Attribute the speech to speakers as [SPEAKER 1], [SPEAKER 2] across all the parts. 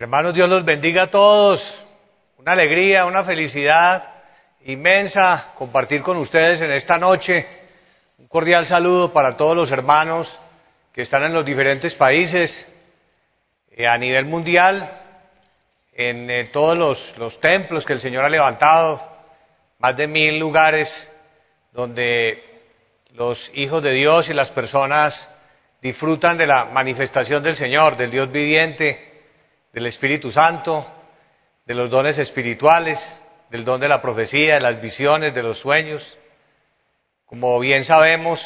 [SPEAKER 1] Hermanos, Dios los bendiga a todos. Una alegría, una felicidad inmensa compartir con ustedes en esta noche. Un cordial saludo para todos los hermanos que están en los diferentes países, eh, a nivel mundial, en eh, todos los, los templos que el Señor ha levantado, más de mil lugares donde los hijos de Dios y las personas disfrutan de la manifestación del Señor, del Dios viviente, del Espíritu Santo, de los dones espirituales, del don de la profecía, de las visiones, de los sueños. Como bien sabemos,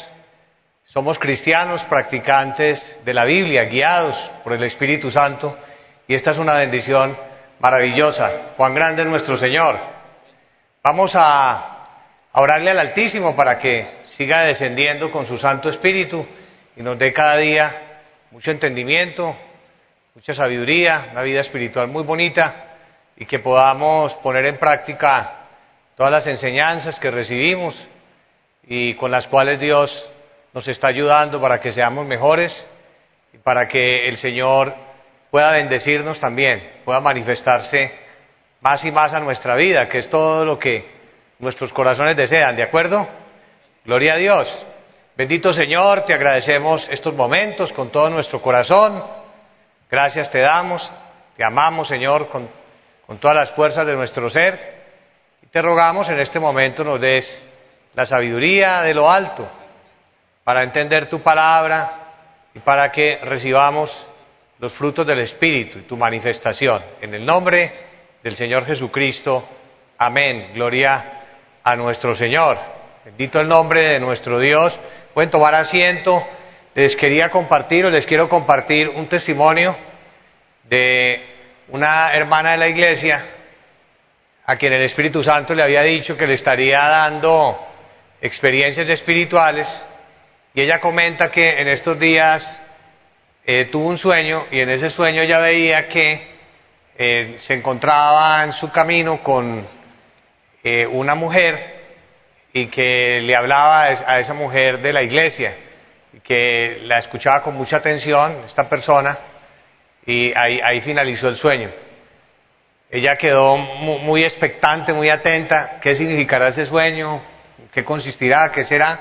[SPEAKER 1] somos cristianos practicantes de la Biblia, guiados por el Espíritu Santo, y esta es una bendición maravillosa. Juan grande es nuestro Señor. Vamos a orarle al Altísimo para que siga descendiendo con su Santo Espíritu y nos dé cada día mucho entendimiento, mucha sabiduría, una vida espiritual muy bonita y que podamos poner en práctica todas las enseñanzas que recibimos y con las cuales Dios nos está ayudando para que seamos mejores y para que el Señor pueda bendecirnos también, pueda manifestarse más y más a nuestra vida, que es todo lo que nuestros corazones desean, ¿de acuerdo? Gloria a Dios. Bendito Señor, te agradecemos estos momentos con todo nuestro corazón. Gracias te damos, te amamos Señor con, todas las fuerzas de nuestro ser y te rogamos en este momento nos des la sabiduría de lo alto para entender tu palabra y para que recibamos los frutos del Espíritu y tu manifestación. En el nombre del Señor Jesucristo. Amén. Gloria a nuestro Señor. Bendito el nombre de nuestro Dios. Pueden tomar asiento les quería compartir o les quiero compartir un testimonio de una hermana de la iglesia a quien el Espíritu Santo le había dicho que le estaría dando experiencias espirituales y ella comenta que en estos días eh, tuvo un sueño y en ese sueño ella veía que eh, se encontraba en su camino con eh, una mujer y que le hablaba a esa mujer de la iglesia que la escuchaba con mucha atención, esta persona, y ahí, ahí finalizó el sueño. Ella quedó muy, expectante, muy atenta, qué significará ese sueño, qué consistirá, qué será.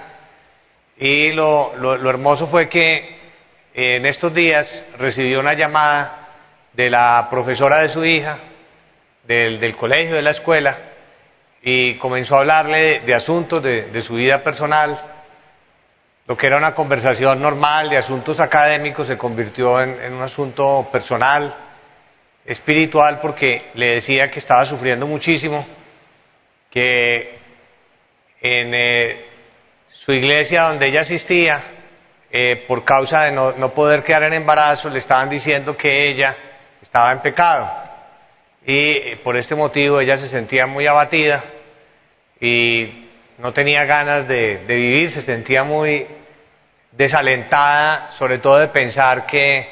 [SPEAKER 1] Y lo, lo, hermoso fue que en estos días recibió una llamada de la profesora de su hija, del, del colegio, de la escuela, y comenzó a hablarle de, asuntos de, de su vida personal, lo que era una conversación normal de asuntos académicos se convirtió en, un asunto personal, espiritual, porque le decía que estaba sufriendo muchísimo, que en eh, su iglesia donde ella asistía, eh, por causa de no, no, poder quedar en embarazo, le estaban diciendo que ella estaba en pecado. Y eh, por este motivo ella se sentía muy abatida y no tenía ganas de, vivir, se sentía muy desalentada, sobre todo de pensar que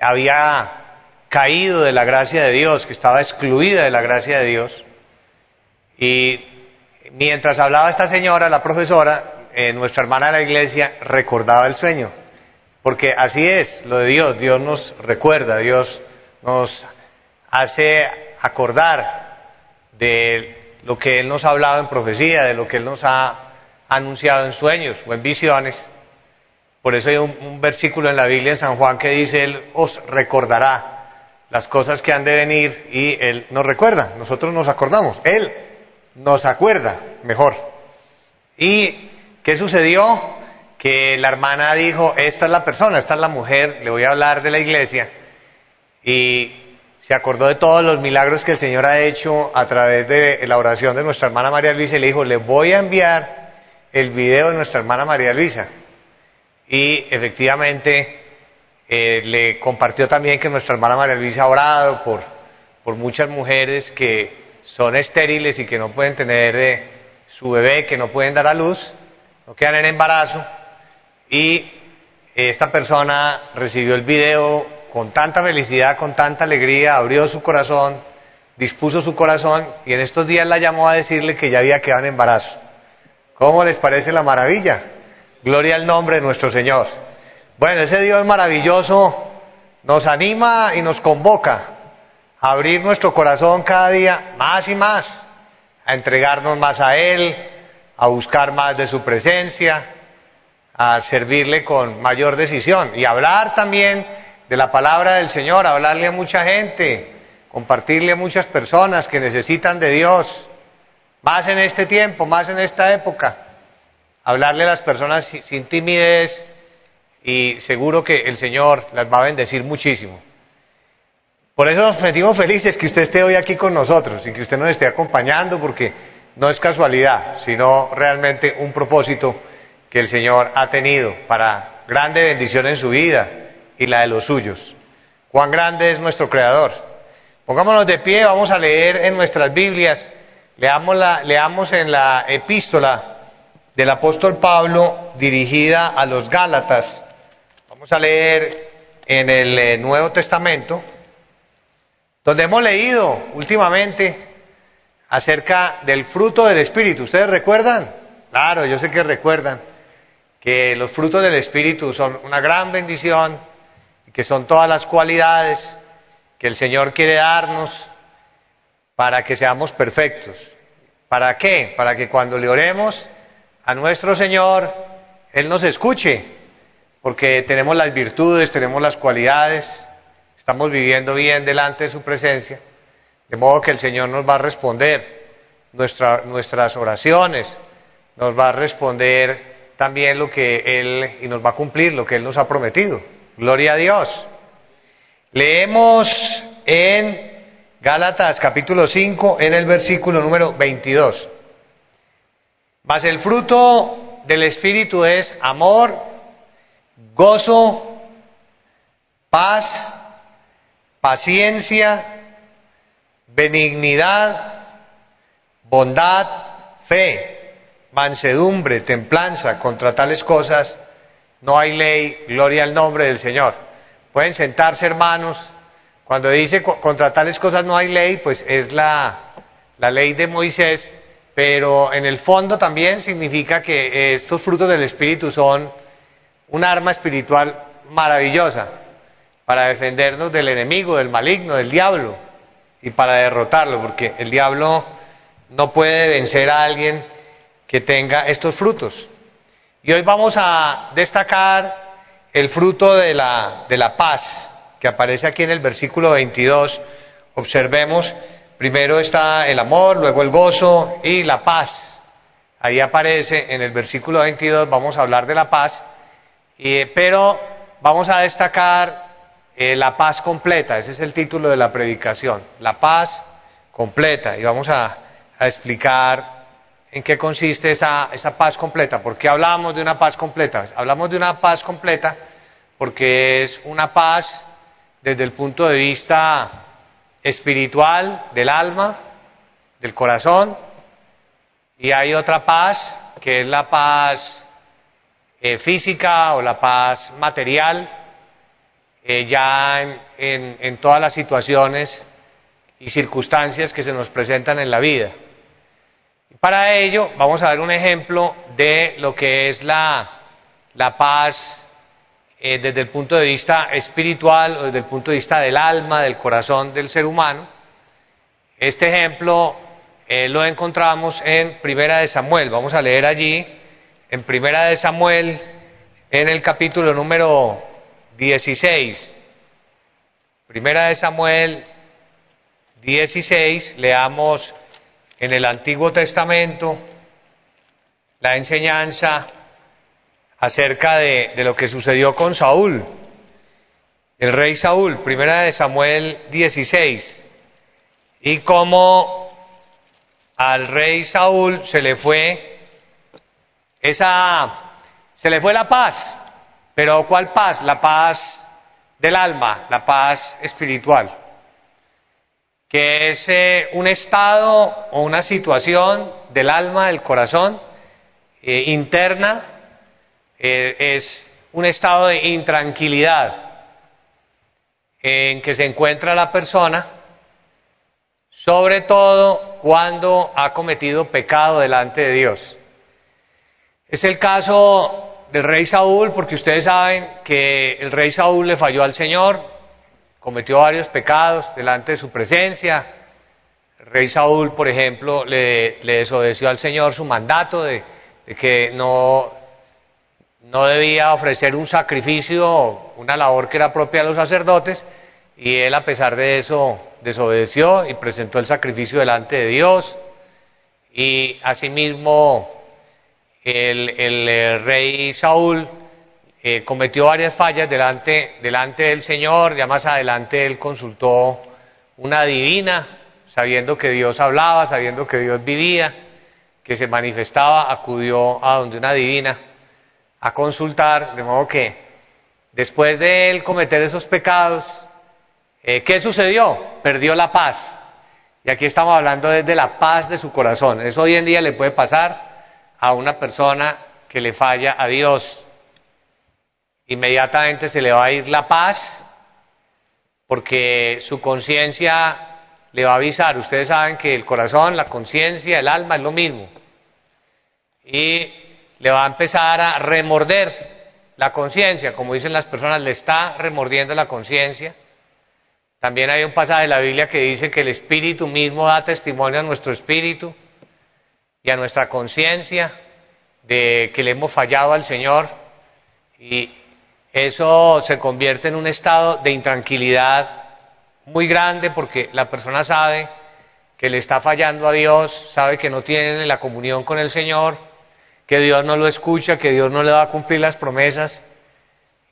[SPEAKER 1] había caído de la gracia de Dios, que estaba excluida de la gracia de Dios. Y mientras hablaba esta señora, la profesora, eh, nuestra hermana de la iglesia, recordaba el sueño. Porque así es lo de Dios, Dios nos recuerda, Dios nos hace acordar de lo que Él nos ha hablado en profecía, de lo que Él nos ha anunciado en sueños o en visiones. Por eso hay un, versículo en la Biblia en San Juan que dice, Él os recordará las cosas que han de venir y Él nos recuerda, nosotros nos acordamos, Él nos acuerda mejor. ¿Y qué sucedió? Que la hermana dijo, esta es la persona, esta es la mujer, le voy a hablar de la iglesia. Y se acordó de todos los milagros que el Señor ha hecho a través de la oración de nuestra hermana María Luisa y le dijo, le voy a enviar el video de nuestra hermana María Luisa. Y efectivamente eh, le compartió también que nuestra hermana María Luisa ha orado por, por muchas mujeres que son estériles y que no pueden tener eh, su bebé, que no pueden dar a luz, no quedan en embarazo. Y esta persona recibió el video con tanta felicidad, con tanta alegría, abrió su corazón, dispuso su corazón y en estos días la llamó a decirle que ya había quedado en embarazo. ¿Cómo les parece la maravilla? Gloria al nombre de nuestro Señor. Bueno, ese Dios maravilloso nos anima y nos convoca a abrir nuestro corazón cada día más y más, a entregarnos más a Él, a buscar más de su presencia, a servirle con mayor decisión y hablar también de la palabra del Señor, hablarle a mucha gente, compartirle a muchas personas que necesitan de Dios, más en este tiempo, más en esta época, hablarle a las personas sin timidez y seguro que el Señor las va a bendecir muchísimo. Por eso nos sentimos felices que usted esté hoy aquí con nosotros y que usted nos esté acompañando porque no es casualidad, sino realmente un propósito que el Señor ha tenido para grande bendición en su vida y la de los suyos. Cuán grande es nuestro Creador. Pongámonos de pie, vamos a leer en nuestras Biblias, leamos, la, leamos en la epístola del apóstol Pablo dirigida a los Gálatas. Vamos a leer en el eh, Nuevo Testamento, donde hemos leído últimamente acerca del fruto del Espíritu. ¿Ustedes recuerdan? Claro, yo sé que recuerdan que los frutos del Espíritu son una gran bendición que son todas las cualidades que el Señor quiere darnos para que seamos perfectos. ¿Para qué? Para que cuando le oremos a nuestro Señor, Él nos escuche, porque tenemos las virtudes, tenemos las cualidades, estamos viviendo bien delante de su presencia, de modo que el Señor nos va a responder nuestras oraciones, nos va a responder también lo que Él, y nos va a cumplir lo que Él nos ha prometido. Gloria a Dios. Leemos en Gálatas capítulo 5, en el versículo número 22. Mas el fruto del Espíritu es amor, gozo, paz, paciencia, benignidad, bondad, fe, mansedumbre, templanza. Contra tales cosas no hay ley, gloria al nombre del Señor. Pueden sentarse hermanos. Cuando dice contra tales cosas no hay ley, pues es la, la ley de Moisés, pero en el fondo también significa que estos frutos del Espíritu son un arma espiritual maravillosa para defendernos del enemigo, del maligno, del diablo y para derrotarlo, porque el diablo no puede vencer a alguien que tenga estos frutos. Y hoy vamos a destacar el fruto de la, de la paz que aparece aquí en el versículo 22. Observemos, primero está el amor, luego el gozo y la paz. Ahí aparece en el versículo 22, vamos a hablar de la paz, pero vamos a destacar eh, la paz completa, ese es el título de la predicación, la paz completa. Y vamos a, explicar en qué consiste esa, esa, paz completa. ¿Por qué hablamos de una paz completa? Hablamos de una paz completa porque es una paz desde el punto de vista espiritual, del alma, del corazón, y hay otra paz que es la paz eh, física o la paz material, eh, ya en, en, todas las situaciones y circunstancias que se nos presentan en la vida. Para ello vamos a ver un ejemplo de lo que es la, paz eh, desde el punto de vista espiritual o desde el punto de vista del alma, del corazón del ser humano. Este ejemplo eh, lo encontramos en Primera de Samuel. Vamos a leer allí, en Primera de Samuel, en el capítulo número 16. Primera de Samuel 16, leamos en el Antiguo Testamento la enseñanza acerca de, lo que sucedió con Saúl, el rey Saúl, primera de Samuel 16, y cómo al rey Saúl se le fue esa, se le fue la paz, pero ¿cuál paz? La paz del alma, la paz espiritual, que es eh, un estado o una situación del alma, del corazón, eh, interna, eh, es un estado de intranquilidad en que se encuentra la persona, sobre todo cuando ha cometido pecado delante de Dios. Es el caso del rey Saúl, porque ustedes saben que el rey Saúl le falló al Señor, cometió varios pecados delante de su presencia. El rey Saúl, por ejemplo, le, desobedeció al Señor su mandato de, que no, no debía ofrecer un sacrificio, una labor que era propia de los sacerdotes, y él a pesar de eso desobedeció y presentó el sacrificio delante de Dios. Y asimismo el, el rey Saúl cometió varias fallas delante, delante del Señor, ya más adelante él consultó una divina, sabiendo que Dios hablaba, sabiendo que Dios vivía, que se manifestaba, acudió a donde una divina a consultar, de modo que después de él cometer esos pecados, eh, ¿qué sucedió? Perdió la paz. Y aquí estamos hablando desde la paz de su corazón. Eso hoy en día le puede pasar a una persona que le falla a Dios inmediatamente se le va a ir la paz porque su conciencia le va a avisar. Ustedes saben que el corazón, la conciencia, el alma es lo mismo. Y le va a empezar a remorder la conciencia, como dicen las personas, le está remordiendo la conciencia. También hay un pasaje de la Biblia que dice que el Espíritu mismo da testimonio a nuestro espíritu y a nuestra conciencia de que le hemos fallado al Señor y eso se convierte en un estado de intranquilidad muy grande porque la persona sabe que le está fallando a Dios, sabe que no tiene la comunión con el Señor, que Dios no lo escucha, que Dios no le va a cumplir las promesas.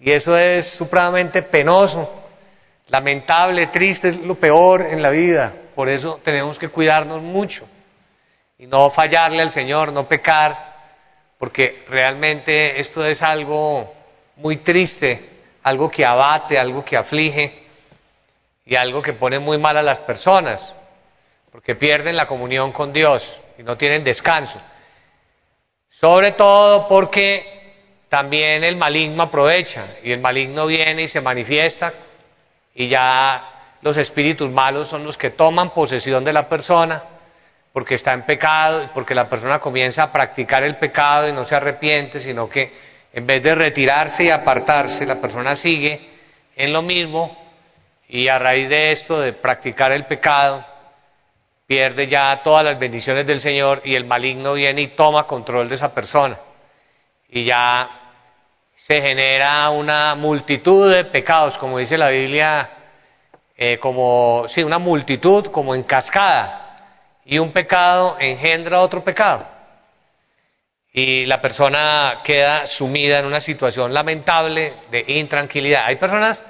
[SPEAKER 1] Y eso es supremamente penoso, lamentable, triste, es lo peor en la vida. Por eso tenemos que cuidarnos mucho y no fallarle al Señor, no pecar, porque realmente esto es algo muy triste, algo que abate, algo que aflige y algo que pone muy mal a las personas, porque pierden la comunión con Dios y no tienen descanso. Sobre todo porque también el maligno aprovecha y el maligno viene y se manifiesta y ya los espíritus malos son los que toman posesión de la persona porque está en pecado, porque la persona comienza a practicar el pecado y no se arrepiente, sino que en vez de retirarse y apartarse, la persona sigue en lo mismo y a raíz de esto, de practicar el pecado, pierde ya todas las bendiciones del Señor y el maligno viene y toma control de esa persona. Y ya se genera una multitud de pecados, como dice la Biblia, eh, como, sí, una multitud como en cascada. Y un pecado engendra otro pecado y la persona queda sumida en una situación lamentable de intranquilidad. Hay personas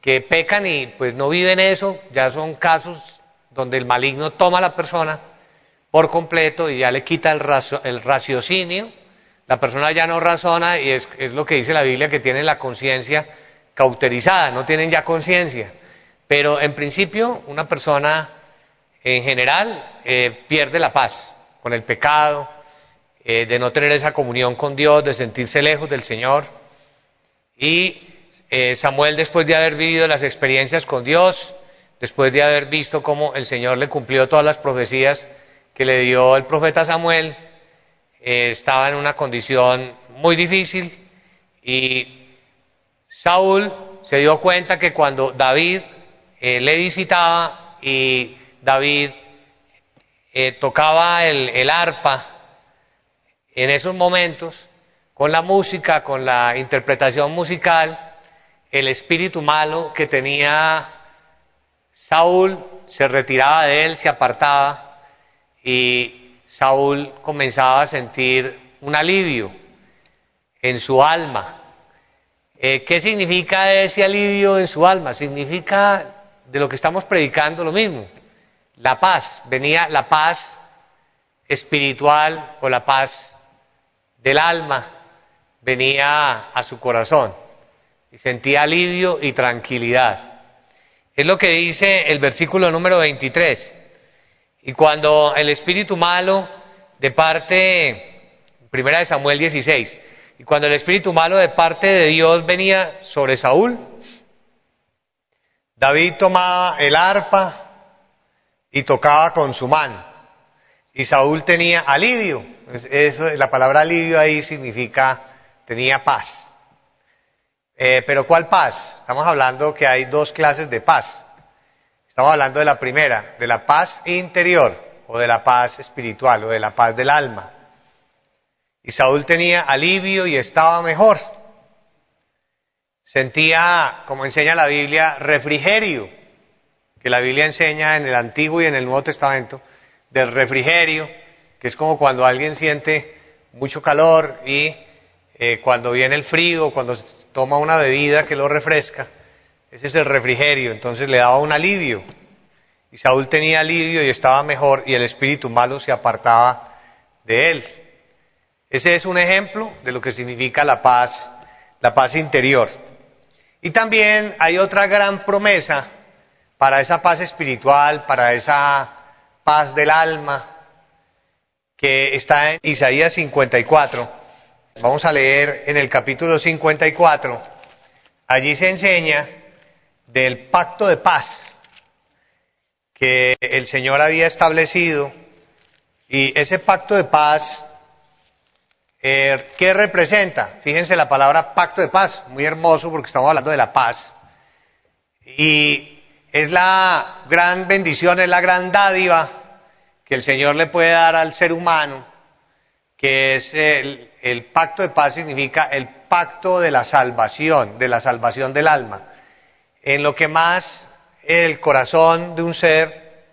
[SPEAKER 1] que pecan y pues no viven eso, ya son casos donde el maligno toma a la persona por completo y ya le quita el, el raciocinio, la persona ya no razona y es, lo que dice la Biblia que tienen la conciencia cauterizada, no tienen ya conciencia. Pero en principio una persona en general eh, pierde la paz con el pecado, eh, de no tener esa comunión con Dios, de sentirse lejos del Señor. Y eh, Samuel, después de haber vivido las experiencias con Dios, después de haber visto cómo el Señor le cumplió todas las profecías que le dio el profeta Samuel, eh, estaba en una condición muy difícil y Saúl se dio cuenta que cuando David le visitaba y David tocaba el arpa, en esos momentos, con la música, con la interpretación musical, el espíritu malo que tenía Saúl se retiraba de él, se apartaba y Saúl comenzaba a sentir un alivio en su alma. Eh, ¿Qué significa ese alivio en su alma? Significa de lo que estamos predicando lo mismo. La paz, venía la paz espiritual o la paz del alma venía a su corazón y sentía alivio y tranquilidad. Es lo que dice el versículo número 23. Y cuando el espíritu malo de parte, primera de Samuel 16, y cuando el espíritu malo de parte de Dios venía sobre Saúl,
[SPEAKER 2] David tomaba el arpa y tocaba con su mano. Y Saúl tenía alivio. Eso, la palabra alivio ahí significa tenía paz. Eh, pero ¿cuál paz? Estamos hablando que hay dos clases de paz. Estamos hablando de la primera, de la paz interior o de la paz espiritual o de la paz del alma. Y Saúl tenía alivio y estaba mejor. Sentía, como enseña la Biblia, refrigerio, que la Biblia enseña en el Antiguo y en el Nuevo Testamento, del refrigerio, que es como cuando alguien siente mucho calor y eh, cuando viene el frío, cuando toma una bebida que lo refresca, ese es el refrigerio, entonces le daba un alivio. Y Saúl tenía alivio y estaba mejor y el espíritu malo se apartaba de él. Ese es un ejemplo de lo que significa la paz, la paz interior. Y también hay otra gran promesa para esa paz espiritual, para esa paz del alma, que está en Isaías 54. Vamos a leer en el capítulo 54. Allí se enseña del pacto de paz que el Señor había establecido y ese pacto de paz, eh, ¿qué representa? Fíjense la palabra pacto de paz, muy hermoso porque estamos hablando de la paz. Y es la gran bendición, es la gran dádiva que el Señor le puede dar al ser humano, que es el, pacto de paz significa el pacto de la salvación, de la salvación del alma en lo que más el corazón de un ser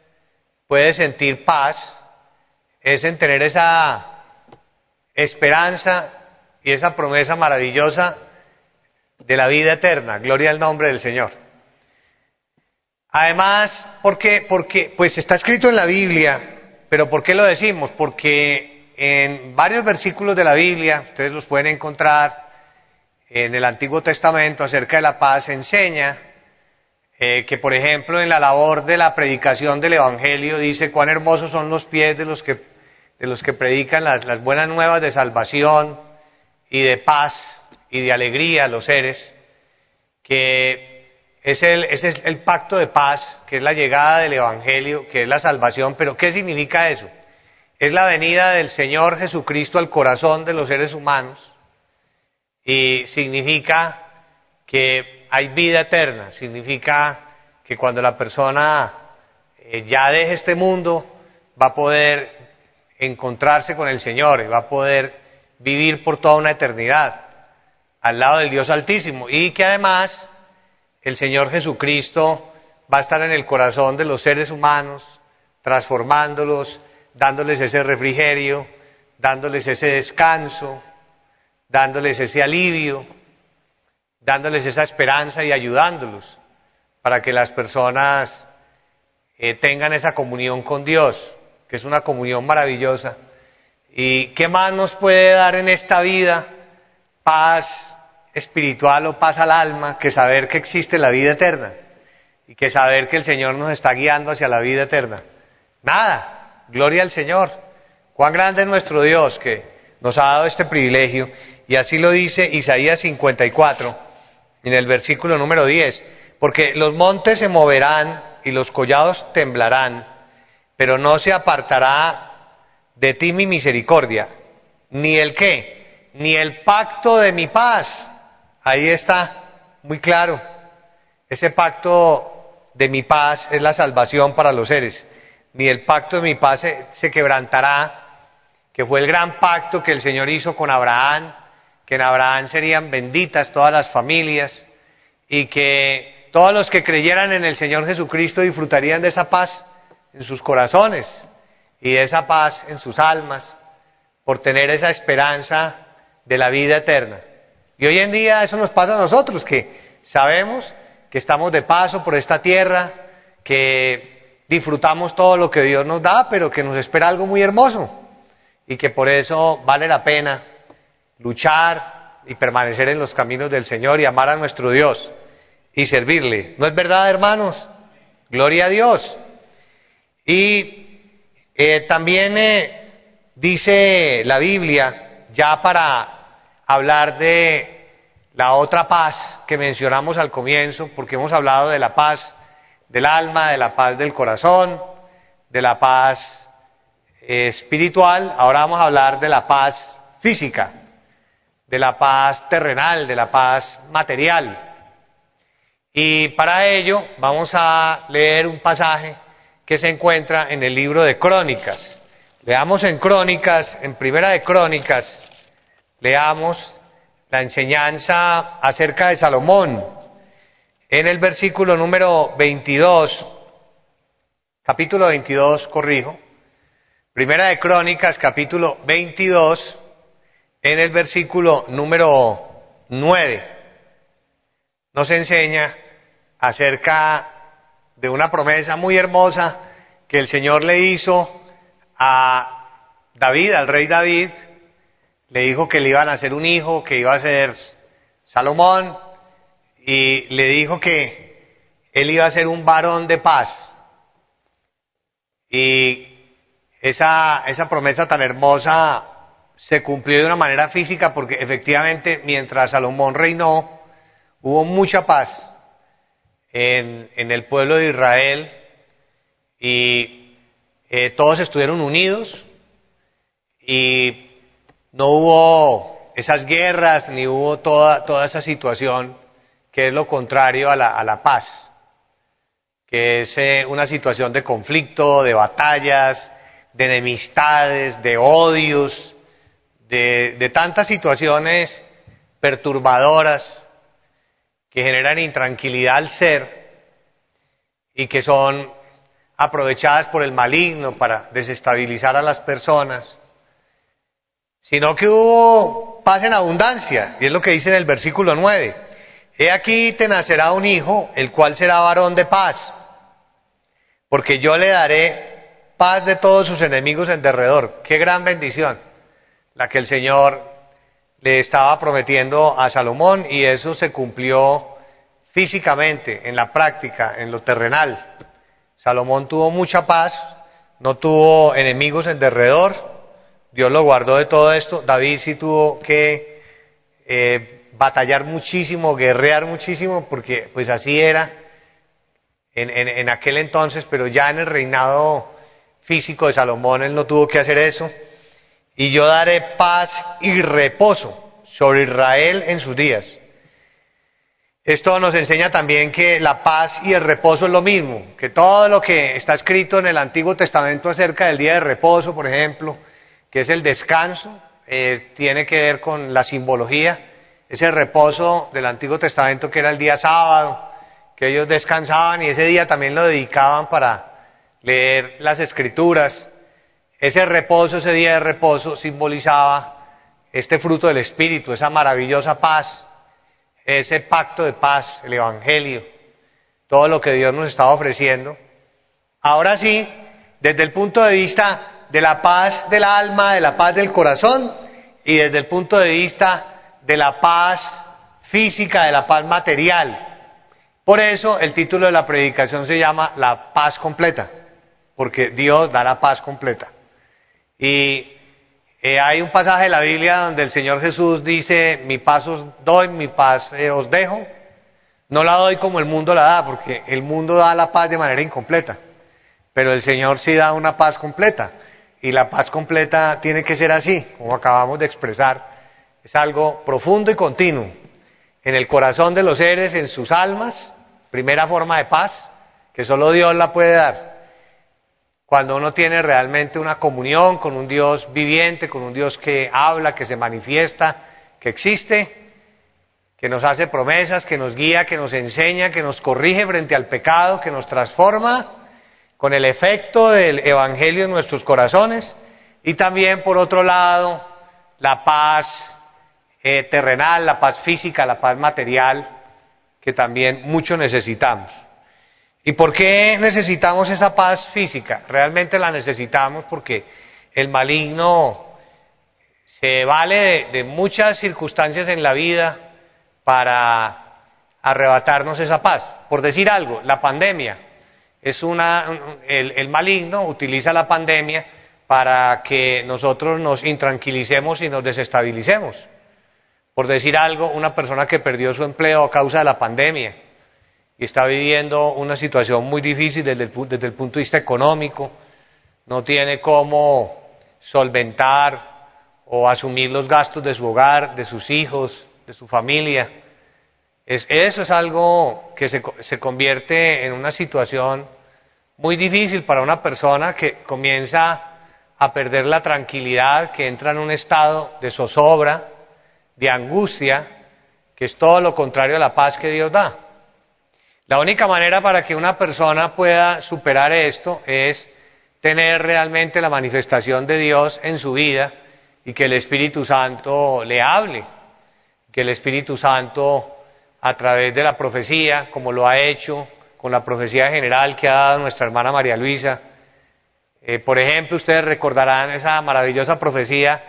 [SPEAKER 2] puede sentir paz es en tener esa esperanza y esa promesa maravillosa de la vida eterna. Gloria al nombre del Señor. Además, ¿por qué? Porque, pues está escrito en la Biblia, pero ¿por qué lo decimos? Porque en varios versículos de la Biblia, ustedes los pueden encontrar en el Antiguo Testamento acerca de la paz, enseña eh, que por ejemplo en la labor de la predicación del Evangelio dice cuán hermosos son los pies de los que, predican las, las buenas nuevas de salvación y de paz y de alegría a los seres, que es el, pacto de paz, que es la llegada del Evangelio, que es la salvación, pero ¿qué significa eso? Es la venida del Señor Jesucristo al corazón de los seres humanos y significa que hay vida eterna, significa que cuando la persona eh, ya deje este mundo, va a poder encontrarse con el Señor y va a poder vivir por toda una eternidad al lado del Dios Altísimo. Y que además el Señor Jesucristo va a estar en el corazón de los seres humanos, transformándolos, dándoles ese refrigerio, dándoles ese descanso, dándoles ese alivio dándoles esa esperanza y ayudándolos para que las personas eh, tengan esa comunión con Dios, que es una comunión maravillosa. ¿Y qué más nos puede dar en esta vida paz espiritual o paz al alma que saber que existe la vida eterna? Y que saber que el Señor nos está guiando hacia la vida eterna. Nada, gloria al Señor. Cuán grande es nuestro Dios que nos ha dado este privilegio. Y así lo dice Isaías 54 en el versículo número 10, porque los montes se moverán y los collados temblarán, pero no se apartará de ti mi misericordia, ni el qué, ni el pacto de mi paz. Ahí está, muy claro. Ese pacto de mi paz es la salvación para los seres. Ni el pacto de mi paz se, quebrantará, que fue el gran pacto que el Señor hizo con Abraham, que en Abraham serían benditas todas las familias y que todos los que creyeran en el Señor Jesucristo disfrutarían de esa paz en sus corazones y de esa paz en sus almas por tener esa esperanza de la vida eterna. Y hoy en día eso nos pasa a nosotros, que sabemos que estamos de paso por esta tierra, que disfrutamos todo lo que Dios nos da, pero que nos espera algo muy hermoso y que por eso vale la pena luchar y permanecer en los caminos del Señor y amar a nuestro Dios y servirle. ¿No es verdad, hermanos? Gloria a Dios. Y eh, también eh, dice la Biblia, ya para hablar de la otra paz que mencionamos al comienzo, porque hemos hablado de la paz del alma, de la paz del corazón, de la paz eh, espiritual, ahora vamos a hablar de la paz física de la paz terrenal, de la paz material. Y para ello vamos a leer un pasaje que se encuentra en el libro de Crónicas. Leamos en Crónicas, en Primera de Crónicas, leamos la enseñanza acerca de Salomón. En el versículo número 22, capítulo 22, corrijo, Primera de Crónicas, capítulo 22, en el versículo número 9, nos enseña acerca de una promesa muy hermosa que el Señor le hizo a David, al rey David, le dijo que le iban a hacer un hijo, que iba a ser Salomón, y le dijo que él iba a ser un varón de paz. Y esa, esa promesa tan hermosa se cumplió de una manera física porque efectivamente mientras Salomón reinó hubo mucha paz en, en el pueblo de Israel y eh, todos estuvieron unidos y no hubo esas guerras ni hubo toda, toda esa situación que es lo contrario a la, a la paz, que es eh, una situación de conflicto, de batallas, de enemistades, de odios, de, de tantas situaciones perturbadoras que generan intranquilidad al ser y que son aprovechadas por el maligno para desestabilizar a las personas sino que hubo paz en abundancia, y es lo que dice en el versículo 9. He aquí te nacerá un hijo, el cual será varón de paz, porque yo le daré paz de todos sus enemigos en derredor. Qué gran bendición la que el Señor le estaba prometiendo a Salomón y eso se cumplió físicamente, en la práctica, en lo terrenal. Salomón tuvo mucha paz, no tuvo enemigos en derredor, Dios lo guardó de todo esto. David sí tuvo que eh, batallar muchísimo, guerrear muchísimo, porque pues así era en, en aquel entonces, pero ya en el reinado físico de Salomón él no tuvo que hacer eso. Y yo daré paz y reposo sobre Israel en sus días. Esto nos enseña también que la paz y el reposo es lo mismo, que todo lo que está escrito en el Antiguo Testamento acerca del día de reposo, por ejemplo, que es el descanso, eh, tiene que ver con la simbología, ese reposo del Antiguo Testamento que era el día sábado, que ellos descansaban y ese día también lo dedicaban para leer las escrituras. Ese reposo, ese día de reposo simbolizaba este fruto del Espíritu, esa maravillosa paz, ese pacto de paz, el Evangelio, todo lo que Dios nos estaba ofreciendo. Ahora sí, desde el punto de vista de la paz del alma, de la paz del corazón y desde el punto de vista de la paz física, de la paz material. Por eso el título de la predicación se llama La paz completa, porque Dios da la paz completa. Y eh, hay un pasaje de la Biblia donde el Señor Jesús dice, mi paz os doy, mi paz eh, os dejo. No la doy como el mundo la da, porque el mundo da la paz de manera incompleta, pero el Señor sí da una paz completa. Y la paz completa tiene que ser así, como acabamos de expresar. Es algo profundo y continuo en el corazón de los seres, en sus almas, primera forma de paz, que solo Dios la puede dar. Cuando uno tiene realmente una comunión con un Dios viviente, con un Dios que habla, que se manifiesta, que existe, que nos hace promesas, que nos guía, que nos enseña, que nos corrige frente al pecado, que nos transforma, con el efecto del Evangelio en nuestros corazones y también, por otro lado, la paz eh, terrenal, la paz física, la paz material, que también mucho necesitamos. ¿Y por qué necesitamos esa paz física? Realmente la necesitamos porque el maligno se vale de, de muchas circunstancias en la vida para arrebatarnos esa paz. Por decir algo, la pandemia es una, el, maligno utiliza la pandemia para que nosotros nos intranquilicemos y nos desestabilicemos. Por decir algo, una persona que perdió su empleo a causa de la pandemia y está viviendo una situación muy difícil desde el, desde el punto de vista económico, no tiene cómo solventar
[SPEAKER 1] o asumir los gastos de su hogar, de sus hijos, de su familia. Eso es algo que se, se convierte en una situación muy difícil para una persona que comienza a perder la tranquilidad, que entra en un estado de zozobra, de angustia, que es todo lo contrario a la paz que Dios da. La única manera para que una persona pueda superar esto es tener realmente la manifestación de Dios en su vida y que el Espíritu Santo le hable, que el Espíritu Santo a través de la profecía, como lo ha hecho con la profecía general que ha dado nuestra hermana María Luisa, eh, por ejemplo, ustedes recordarán esa maravillosa profecía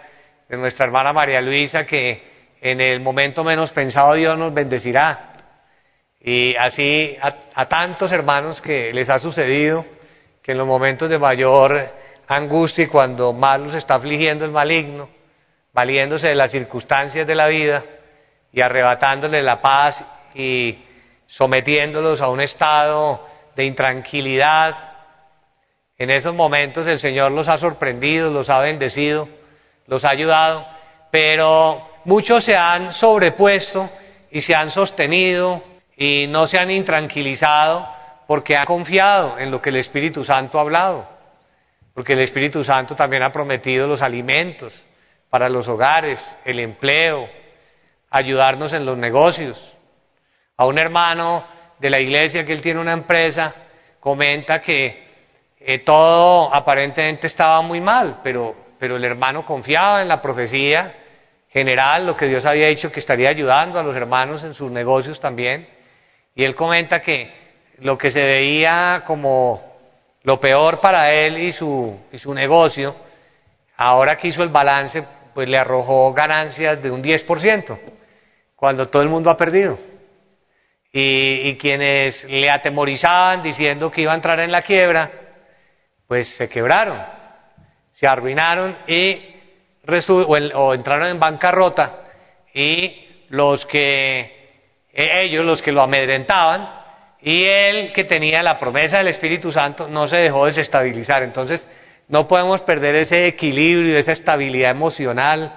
[SPEAKER 1] de nuestra hermana María Luisa que en el momento menos pensado Dios nos bendecirá. Y así a, tantos hermanos que les ha sucedido que en los momentos de mayor angustia y cuando más los está afligiendo el maligno, valiéndose de las circunstancias de la vida y arrebatándole la paz y sometiéndolos a un estado de intranquilidad, en esos momentos el Señor los ha sorprendido, los ha bendecido, los ha ayudado, pero muchos se han sobrepuesto y se han sostenido y no se han intranquilizado porque han confiado en lo que el Espíritu Santo ha hablado, porque el Espíritu Santo también ha prometido los alimentos para los hogares, el empleo, ayudarnos en los negocios. A un hermano de la iglesia que él tiene una empresa, comenta que eh, todo aparentemente estaba muy mal, pero, pero el hermano confiaba en la profecía general, lo que Dios había dicho que estaría ayudando a los hermanos en sus negocios también. Y él comenta que lo que se veía como lo peor para él y su, y su negocio, ahora que hizo el balance, pues le arrojó ganancias de un 10%, cuando todo el mundo ha perdido. Y, quienes le atemorizaban diciendo que iba a entrar en la quiebra, pues se quebraron, se arruinaron y o, entraron en bancarrota y los que, e, ellos los que lo amedrentaban, y él que tenía la promesa del Espíritu Santo no se dejó desestabilizar. Entonces, no podemos perder ese equilibrio, esa estabilidad emocional,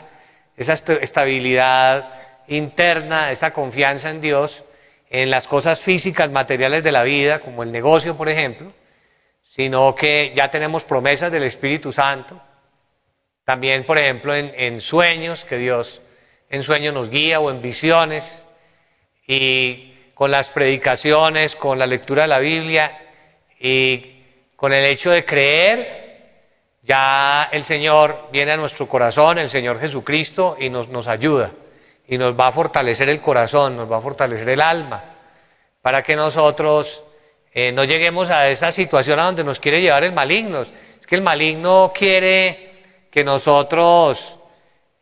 [SPEAKER 1] esa estabilidad interna, esa confianza en Dios, en las cosas físicas, materiales de la vida, como el negocio, por ejemplo, sino que ya tenemos promesas del Espíritu Santo, también, por ejemplo, en, sueños, que Dios en sueños nos guía o en visiones, y con las predicaciones, con la lectura de la Biblia y con el hecho de creer, ya el Señor viene a nuestro corazón, el Señor Jesucristo, y nos, nos ayuda, y nos va a fortalecer el corazón, nos va a fortalecer el alma, para que nosotros eh, no lleguemos a esa situación a donde nos quiere llevar el maligno. Es que el maligno quiere que nosotros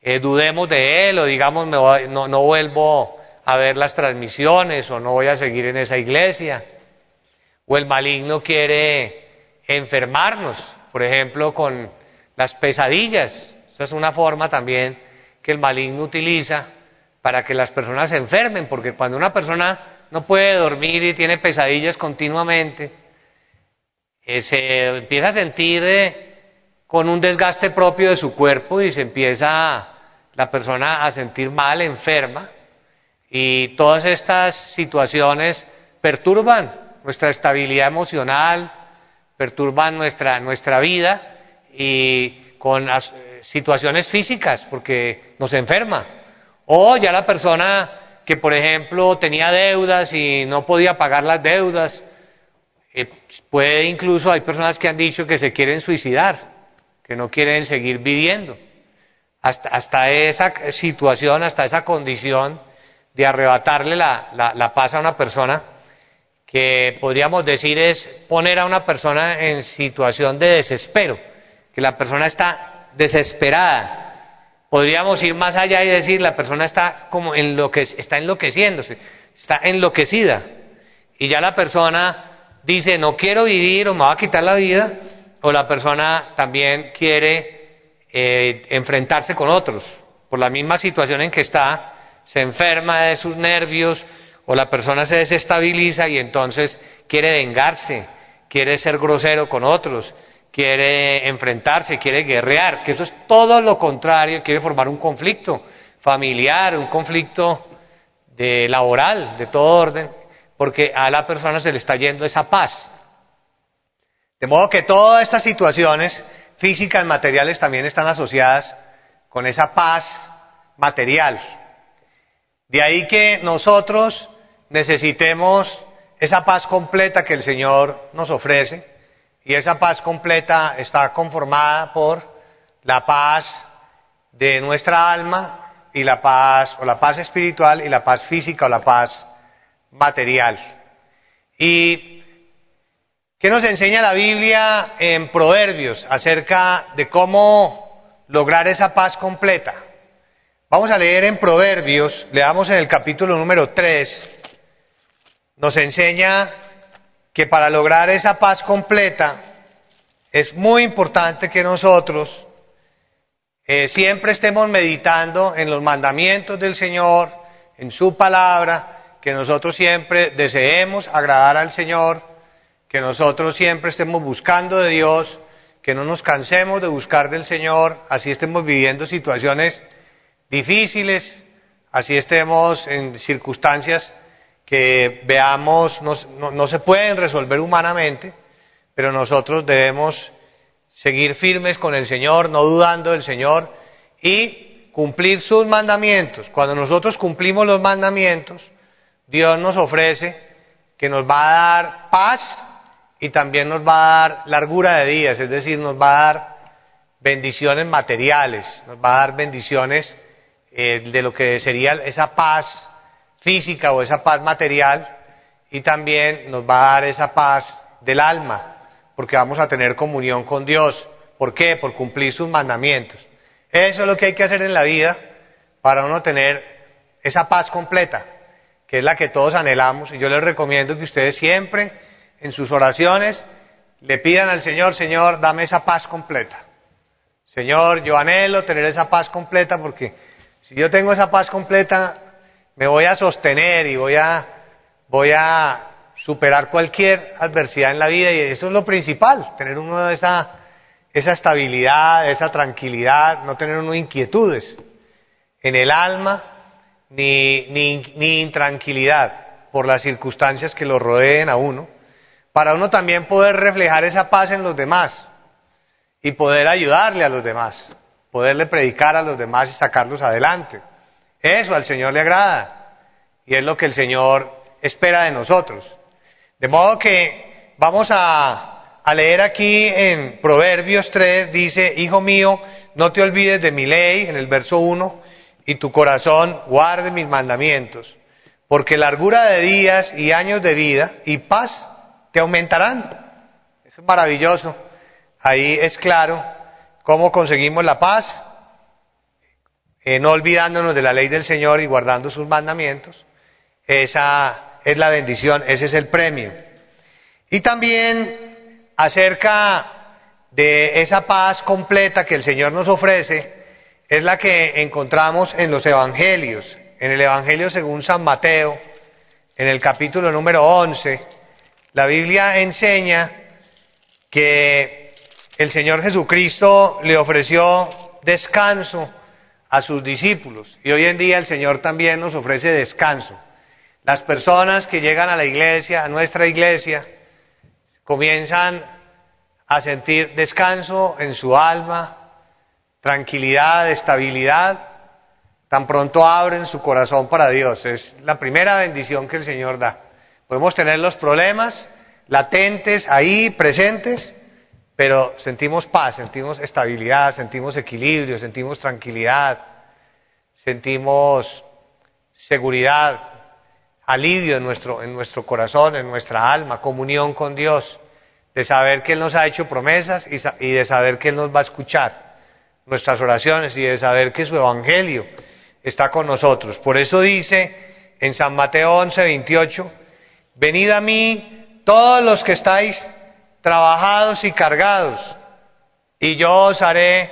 [SPEAKER 1] eh, dudemos de él o digamos no, no vuelvo a ver las transmisiones o no voy a seguir en esa iglesia. O el maligno quiere enfermarnos, por ejemplo, con las pesadillas. Esta es una forma también que el maligno utiliza para que las personas se enfermen, porque cuando una persona no puede dormir y tiene pesadillas continuamente, eh, se empieza a sentir eh, con un desgaste propio de su cuerpo y se empieza la persona a sentir mal, enferma, y todas estas situaciones perturban nuestra estabilidad emocional, perturban nuestra, nuestra vida y con las situaciones físicas, porque nos enferma. O ya la persona que, por ejemplo, tenía deudas y no podía pagar las deudas, eh, puede incluso, hay personas que han dicho que se quieren suicidar que no quieren seguir viviendo. Hasta, hasta esa situación, hasta esa condición de arrebatarle la, la, paz a una persona, que podríamos decir es poner a una persona en situación de desespero, que la persona está desesperada. Podríamos ir más allá y decir la persona está como en lo que está enloqueciéndose, está enloquecida. Y ya la persona dice, no quiero vivir o me va a quitar la vida, o la persona también quiere eh, enfrentarse con otros por la misma situación en que está, se enferma de sus nervios o la persona se desestabiliza y entonces quiere vengarse, quiere ser grosero con otros,
[SPEAKER 2] quiere enfrentarse, quiere guerrear, que eso es todo lo contrario, quiere formar un conflicto familiar, un conflicto de laboral, de todo orden, porque a la persona se le está yendo esa paz. De modo que todas estas situaciones físicas, materiales, también están asociadas con esa paz material. De ahí que nosotros necesitemos esa paz completa que el Señor nos ofrece, y esa paz completa está conformada por la paz de nuestra alma y la paz, o la paz espiritual y la paz física o la paz material. ¿Y qué nos enseña la Biblia en Proverbios acerca de cómo lograr esa paz completa? Vamos a leer en Proverbios, leamos en el capítulo número 3, nos enseña que para lograr esa paz completa es muy importante que nosotros eh, siempre estemos meditando en los mandamientos del Señor, en su palabra, que nosotros siempre deseemos agradar al Señor, que nosotros siempre estemos buscando de Dios, que no nos cansemos de buscar del Señor, así estemos viviendo situaciones difíciles, así estemos en circunstancias que veamos no, se pueden resolver humanamente, pero nosotros debemos seguir firmes con el Señor, no dudando del Señor y cumplir sus mandamientos. Cuando nosotros cumplimos los mandamientos, Dios nos ofrece que nos va a dar paz y también nos va a dar largura de días, es decir, nos va a dar bendiciones materiales, nos va a dar bendiciones eh, de lo que sería esa paz física o esa paz material y también nos va a dar esa paz del alma, porque vamos a tener comunión con Dios. ¿Por qué? Por cumplir sus mandamientos. Eso es lo que hay que hacer en la vida para uno tener esa paz completa, que es la que todos anhelamos. Y yo les recomiendo que ustedes siempre en sus oraciones le pidan al Señor, Señor, dame esa paz completa. Señor, yo anhelo tener esa paz completa porque si yo tengo esa paz completa, me voy a sostener y voy a, voy a superar cualquier adversidad en la vida y eso es lo principal, tener uno esa, esa estabilidad, esa tranquilidad, no tener uno inquietudes en el alma ni, ni, ni intranquilidad por las circunstancias que lo rodeen a uno, para uno también poder reflejar esa paz en los demás y poder ayudarle a los demás, poderle predicar a los demás y sacarlos adelante. Eso al Señor le agrada y es lo que el Señor espera de nosotros. De modo que vamos a, leer aquí en Proverbios 3, dice, Hijo mío, no te olvides de mi ley, en el verso 1, y tu corazón guarde mis mandamientos, porque largura de días y años de vida y paz te aumentarán. Eso es maravilloso. Ahí es claro cómo conseguimos la paz eh, no olvidándonos de la ley del Señor y guardando sus mandamientos, esa es la bendición, ese es el premio. Y también acerca de esa paz completa que el Señor nos ofrece, es la que encontramos en los Evangelios. En el Evangelio según San Mateo, en el capítulo número 11, la Biblia enseña que el Señor Jesucristo le ofreció descanso a sus discípulos. Y hoy en día el Señor también nos ofrece descanso. Las personas que llegan a la iglesia, a nuestra iglesia, comienzan a sentir descanso en su alma, tranquilidad, estabilidad, tan pronto abren su corazón para Dios. Es la primera bendición que el Señor da. Podemos tener los problemas latentes ahí, presentes, pero sentimos paz, sentimos estabilidad, sentimos equilibrio, sentimos tranquilidad, sentimos seguridad, alivio en nuestro, en nuestro corazón, en nuestra alma, comunión con Dios, de saber que Él nos ha hecho promesas y, y de saber que Él nos va a escuchar nuestras oraciones y de saber que su Evangelio está con nosotros. Por eso dice en San Mateo 11, 28, venid a mí todos los que estáis trabajados y cargados, y yo os haré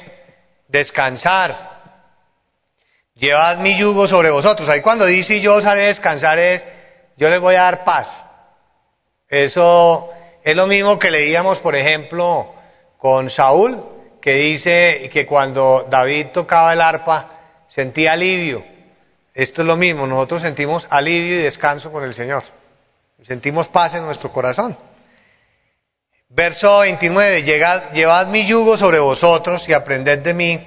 [SPEAKER 2] descansar. Llevad mi yugo sobre vosotros. Ahí cuando dice yo os haré descansar es, yo les voy a dar paz. Eso es lo mismo que leíamos, por ejemplo,
[SPEAKER 1] con Saúl, que dice que cuando David tocaba el arpa sentía alivio. Esto es lo mismo, nosotros sentimos alivio y descanso con el Señor. Sentimos paz en nuestro corazón. Verso 29, llevad mi yugo sobre vosotros y aprended de mí,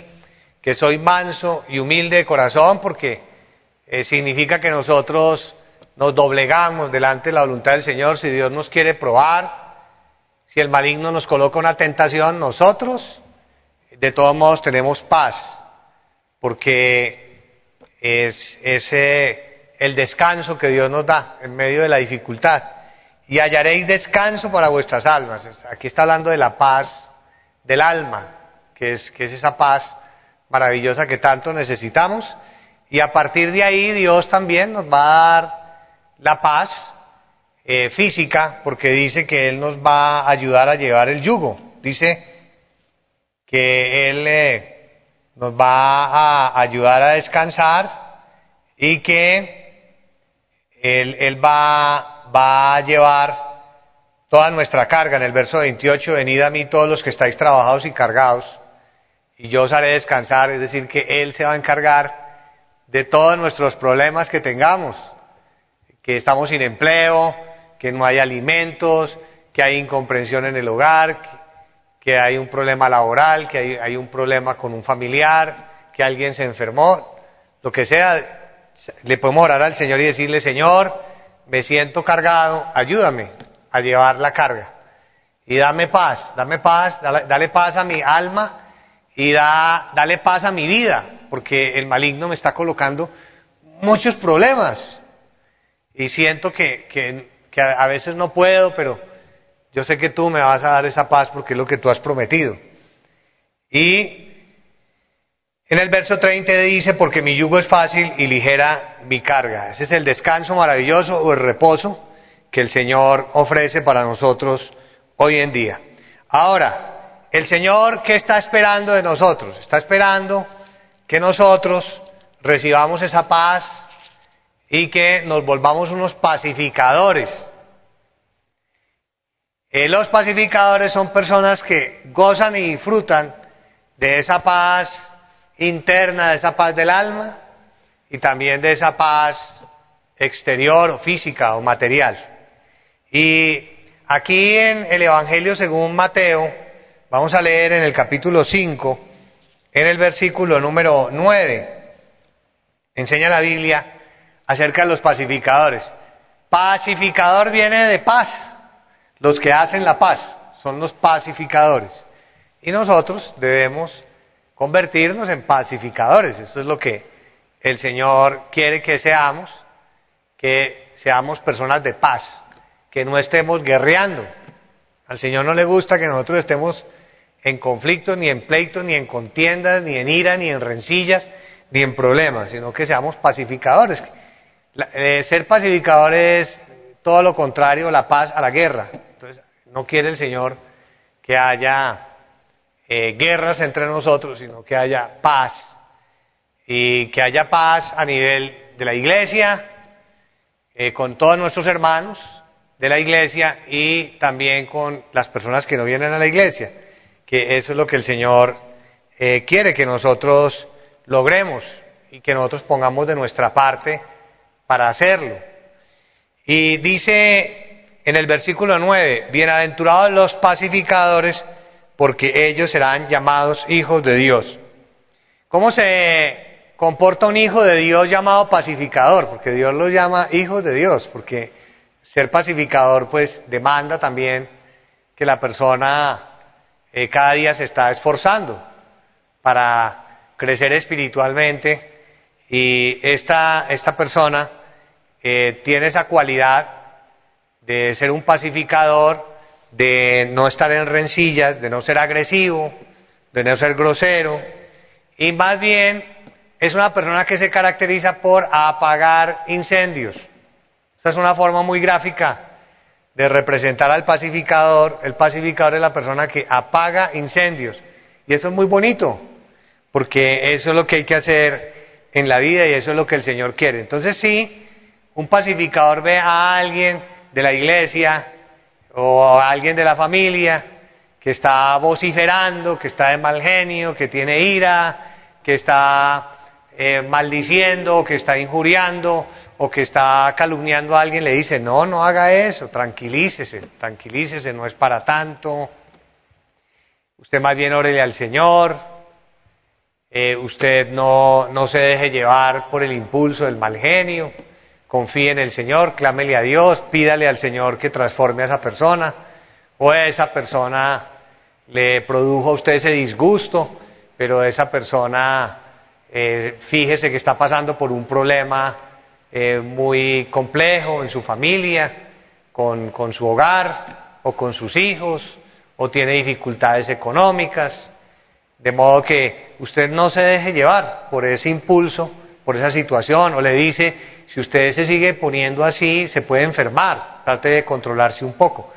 [SPEAKER 1] que soy manso y humilde de corazón, porque eh, significa que nosotros nos doblegamos delante de la voluntad del Señor. Si Dios nos quiere probar, si el maligno nos coloca una tentación, nosotros de todos modos tenemos paz, porque es, ese el descanso que Dios nos da en medio de la dificultad y hallaréis descanso para vuestras almas. Aquí está hablando de la paz del alma, que es, esa paz maravillosa que tanto necesitamos. Y a partir de ahí Dios también nos va a dar la paz eh, física, porque dice que Él nos va a ayudar a llevar el yugo. Dice que Él eh, nos va a ayudar a descansar y que Él, él va va a llevar toda nuestra carga. En el verso 28, venid a mí todos los que estáis trabajados y cargados, y yo os haré descansar, es decir, que Él se va a encargar de todos nuestros problemas que tengamos, que estamos sin empleo, que no hay alimentos, que hay incomprensión en el hogar, que hay un problema laboral, que hay, un problema con un familiar, que alguien se enfermó, lo que sea, le podemos orar al Señor y decirle, Señor, me siento cargado, ayúdame a llevar la carga. Y dame paz, dame paz, dale, paz a mi alma y da, dale paz a mi vida, porque el maligno me está colocando muchos problemas. Y siento que, que, que a veces no puedo, pero yo sé que tú me vas a dar esa paz porque es lo que tú has prometido. Y en el verso 30 dice, porque mi yugo es fácil y ligera mi carga. Ese es el descanso maravilloso o el reposo que el Señor ofrece para nosotros hoy en día. Ahora, el Señor, ¿qué está esperando de nosotros? Está esperando que nosotros recibamos esa paz y que nos volvamos unos pacificadores. Eh, los pacificadores son personas que gozan y disfrutan de esa paz interna de esa paz del alma y también de esa paz exterior o física o material. Y aquí en el Evangelio según Mateo, vamos a leer en el capítulo 5, en el versículo número 9, enseña la Biblia acerca de los pacificadores. Pacificador viene de paz. Los que hacen la paz son los pacificadores. Y nosotros debemos convertirnos en pacificadores. Esto es lo que el Señor quiere que seamos, que seamos personas de paz, que no estemos guerreando. Al Señor no le gusta que nosotros estemos en conflicto, ni en pleito, ni en contiendas, ni en ira, ni en rencillas, ni en problemas, sino que seamos pacificadores. Eh, ser pacificador es todo lo contrario, la paz a la guerra. Entonces, no quiere el Señor que haya eh, guerras entre nosotros, sino que haya paz. Y que haya paz a nivel de la iglesia, eh, con todos nuestros hermanos de la iglesia y también con las personas que no vienen a la iglesia. Que eso es lo que el Señor eh, quiere que nosotros logremos y que nosotros pongamos de nuestra parte para hacerlo. Y dice en el versículo 9, bienaventurados los pacificadores, porque ellos serán llamados hijos de Dios. ¿Cómo se comporta un hijo de Dios llamado pacificador? Porque Dios los llama hijos de Dios, porque ser pacificador pues demanda también que la persona eh, cada día se está esforzando para crecer espiritualmente y esta, esta persona eh, tiene esa cualidad de ser un pacificador de no estar en rencillas, de no ser agresivo, de no ser grosero, y más bien es una persona que se caracteriza por apagar incendios. Esta es una forma muy gráfica de representar al pacificador. El pacificador es la persona que apaga incendios. Y eso es muy bonito, porque eso es lo que hay que hacer en la vida y eso es lo que el Señor quiere. Entonces sí, un pacificador ve a alguien de la iglesia o a alguien de la familia
[SPEAKER 2] que está vociferando, que está de mal genio, que tiene ira, que está eh, maldiciendo, que está injuriando o que está calumniando a alguien, le dice, no, no haga eso, tranquilícese, tranquilícese, no es para tanto. Usted más bien órele al Señor, eh, usted no, no se deje llevar por el impulso del mal genio, confíe en el Señor, clámele a Dios, pídale al Señor que transforme a esa persona, o esa persona le produjo a usted ese disgusto, pero esa persona, eh, fíjese que está pasando por un problema eh, muy complejo en su familia, con, con su hogar o con sus hijos, o tiene dificultades económicas, de modo que usted no se deje llevar por ese impulso, por esa situación, o le dice, si usted se sigue poniendo así, se puede enfermar, trate de controlarse un poco.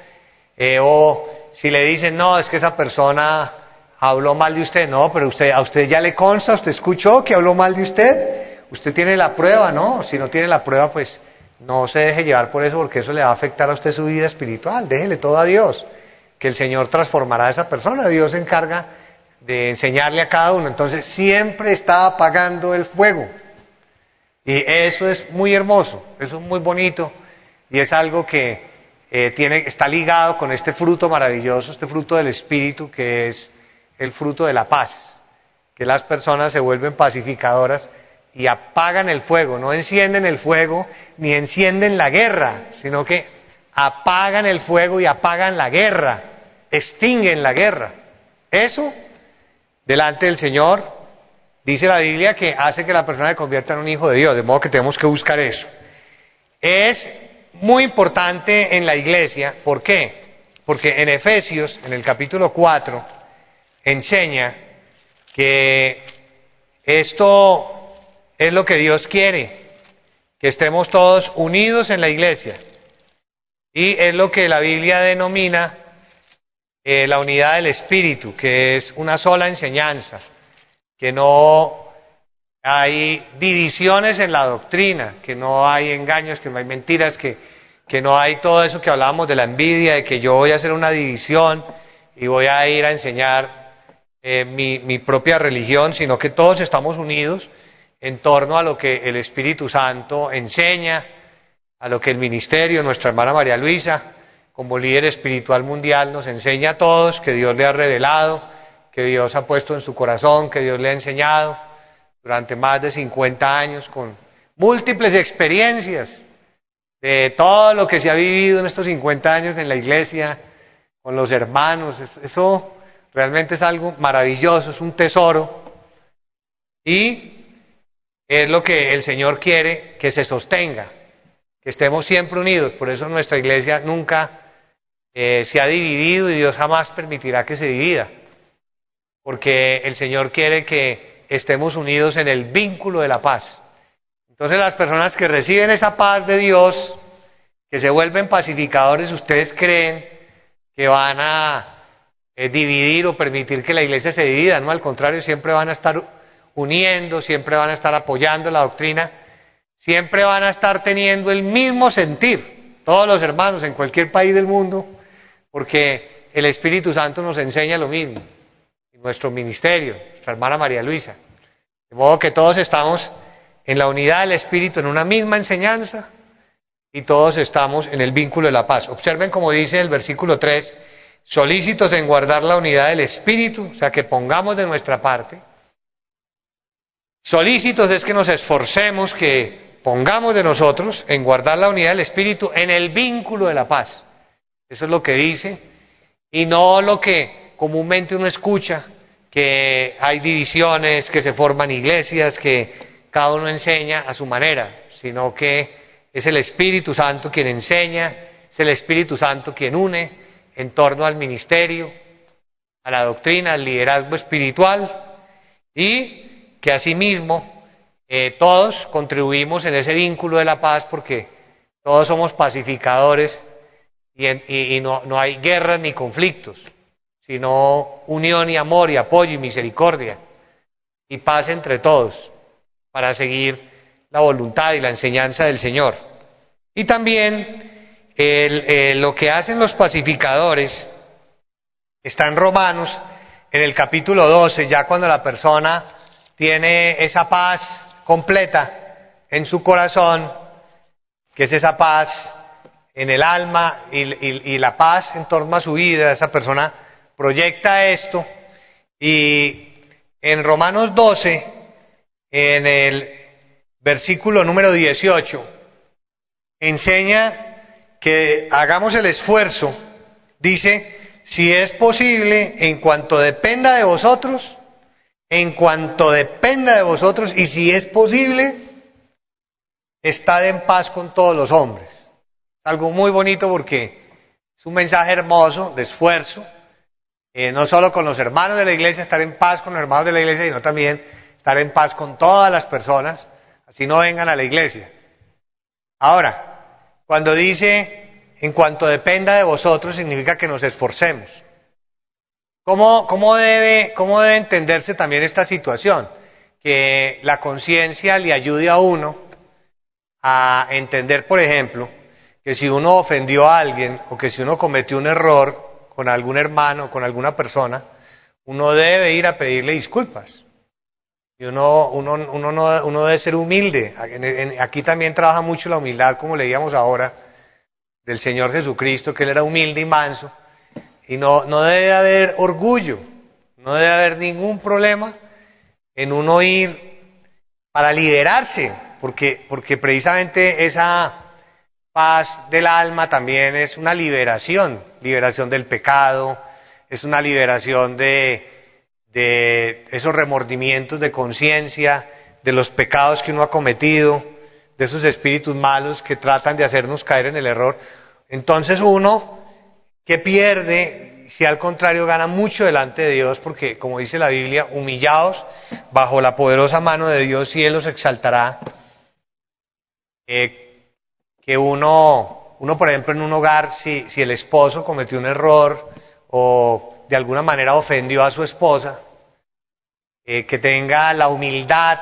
[SPEAKER 2] Eh, o si le dicen, no, es que esa persona habló mal de usted, no, pero usted, a usted ya le consta, usted escuchó que habló mal de usted, usted tiene la prueba, ¿no? Si no tiene la prueba, pues no se deje llevar por eso, porque eso le va a afectar a usted su vida espiritual, déjele todo a Dios, que el Señor transformará a esa persona, Dios se encarga de enseñarle a cada uno, entonces siempre está apagando el fuego. Y eso es muy hermoso, eso es muy bonito y es algo que eh, tiene, está ligado con este fruto maravilloso, este fruto del Espíritu, que es el fruto de la paz, que las personas se vuelven pacificadoras y apagan el fuego, no encienden el fuego ni encienden la guerra, sino que apagan el fuego y apagan la guerra, extinguen la guerra. Eso, delante del Señor, dice la Biblia que hace que la persona se convierta en un hijo de Dios, de modo que tenemos que buscar eso. Es muy importante en la iglesia. ¿Por qué? Porque en Efesios, en el capítulo 4, enseña que esto es lo que Dios quiere, que estemos todos unidos en la iglesia. Y es lo que la Biblia denomina eh, la unidad del Espíritu, que es una sola enseñanza, que no hay divisiones en la doctrina, que no hay engaños, que no hay mentiras, que, que no hay todo eso que hablábamos de la envidia, de que yo voy a hacer una división y voy a ir a enseñar eh, mi, mi propia religión, sino que todos estamos unidos en torno a lo que el Espíritu Santo enseña, a lo que el ministerio, nuestra hermana María Luisa, como líder espiritual mundial, nos enseña a todos que Dios le ha revelado, que Dios ha puesto en su corazón, que Dios le ha enseñado durante más de 50 años con múltiples experiencias de todo lo que se ha vivido en estos 50 años en la iglesia, con los hermanos. Eso realmente es algo maravilloso, es un tesoro. Y es lo que el Señor quiere que se sostenga, que estemos siempre unidos. Por eso nuestra iglesia nunca eh, se ha dividido y Dios jamás permitirá que se divida. Porque el Señor quiere que estemos unidos en el vínculo de la paz. Entonces las personas que reciben esa paz de Dios, que se vuelven pacificadores, ¿ustedes creen que van a eh, dividir o permitir que la iglesia se divida? No, al contrario, siempre van a estar uniendo, siempre van a estar apoyando la doctrina, siempre van a estar teniendo el mismo sentir, todos los hermanos en cualquier país del mundo, porque el Espíritu Santo nos enseña lo mismo nuestro ministerio, nuestra hermana María Luisa. De modo que todos estamos en la unidad del Espíritu, en una misma enseñanza, y todos estamos en el vínculo de la paz. Observen como dice el versículo 3, solícitos en guardar la unidad del Espíritu, o sea, que pongamos de nuestra parte. Solícitos es que nos esforcemos, que pongamos de nosotros en guardar la unidad del Espíritu en el vínculo de la paz. Eso es lo que dice, y no lo que comúnmente uno escucha que hay divisiones, que se forman iglesias, que cada uno enseña a su manera, sino que es el Espíritu Santo quien enseña, es el Espíritu Santo quien une en torno al ministerio, a la doctrina, al liderazgo espiritual y que asimismo eh, todos contribuimos en ese vínculo de la paz porque todos somos pacificadores y, no, no hay guerras ni conflictos sino unión y amor y apoyo y misericordia y paz entre todos para seguir la voluntad y la enseñanza del Señor. Y también lo que hacen los pacificadores está en Romanos, en el capítulo 12, ya cuando la persona tiene esa paz completa en su corazón, que es esa paz en el alma y, la paz en torno a su vida, esa persona proyecta esto y en Romanos 12, en el versículo número 18, enseña que hagamos el esfuerzo, dice, si es posible, en cuanto dependa de vosotros, en cuanto dependa de vosotros, y si es posible, estad en paz con todos los hombres. Es algo muy bonito porque es un mensaje hermoso de esfuerzo, eh, no solo con los hermanos de la iglesia, estar en paz con los hermanos de la iglesia, sino también estar en paz con todas las personas, así no vengan a la iglesia. Ahora, cuando dice en cuanto dependa de vosotros, significa que nos esforcemos. ¿Cómo, debe, ¿Cómo debe entenderse también esta situación? Que la conciencia le ayude a uno a entender, por ejemplo, que si uno ofendió a alguien o que si uno cometió un error con algún hermano, con alguna persona, uno debe ir a pedirle disculpas. Y uno, uno, uno, no, uno debe ser humilde. Aquí también trabaja mucho la humildad, como leíamos ahora, del Señor Jesucristo, que Él era humilde y manso. Y no, no debe haber orgullo, no debe haber ningún problema en uno ir para liderarse, porque, porque precisamente esa paz del alma también es una liberación, liberación del pecado, es una liberación de, esos remordimientos de conciencia, de los pecados que uno ha cometido, de esos espíritus malos que tratan de hacernos caer en el error. Entonces uno que pierde, si al contrario gana mucho delante de Dios, porque como dice la Biblia, humillados bajo la poderosa mano de Dios y Él los exaltará. Eh, que uno, uno, por ejemplo, en un hogar, si, si el esposo cometió un error o de alguna manera ofendió a su esposa, eh, que tenga la humildad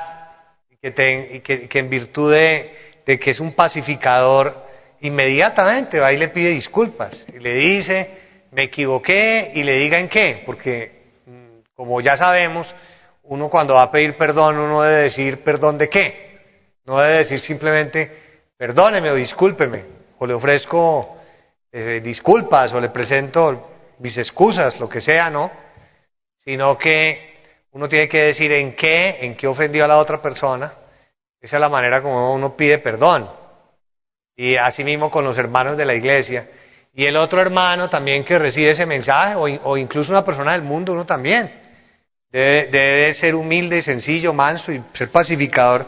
[SPEAKER 2] y que, que, en virtud de, que es un pacificador, inmediatamente va y le pide disculpas y le dice, me equivoqué y le diga en qué, porque mm, como ya sabemos, uno cuando va a pedir perdón, uno debe decir perdón de qué, no debe decir simplemente perdóneme o discúlpeme, o le ofrezco eh, disculpas o le presento mis excusas, lo que sea, ¿no? Sino que uno tiene que decir en qué, en qué ofendió a la otra persona. Esa es la manera como uno pide perdón. Y así mismo con los hermanos de la iglesia. Y el otro hermano también que recibe ese mensaje, o, incluso una persona del mundo, uno también. Debe, debe ser humilde, sencillo, manso y ser pacificador.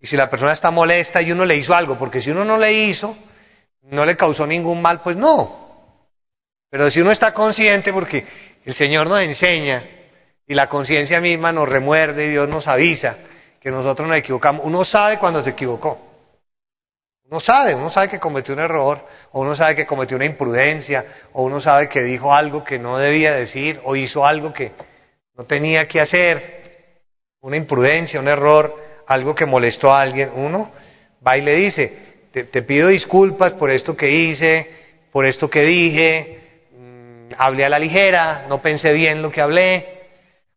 [SPEAKER 2] Y si la persona está molesta y uno le hizo algo, porque si uno no le hizo, no le causó ningún mal, pues no. Pero si uno está consciente, porque el Señor nos enseña y la conciencia misma nos remuerde y Dios nos avisa que nosotros nos equivocamos. Uno sabe cuando se equivocó. Uno sabe, uno sabe que cometió un error, o uno sabe que cometió una imprudencia, o uno sabe que dijo algo que no debía decir, o hizo algo que no tenía que hacer, una imprudencia, un error, algo que molestó a alguien. Uno va y le dice, te, pido disculpas por esto que hice, por esto que dije, mm, hablé a la ligera, no pensé bien lo que hablé,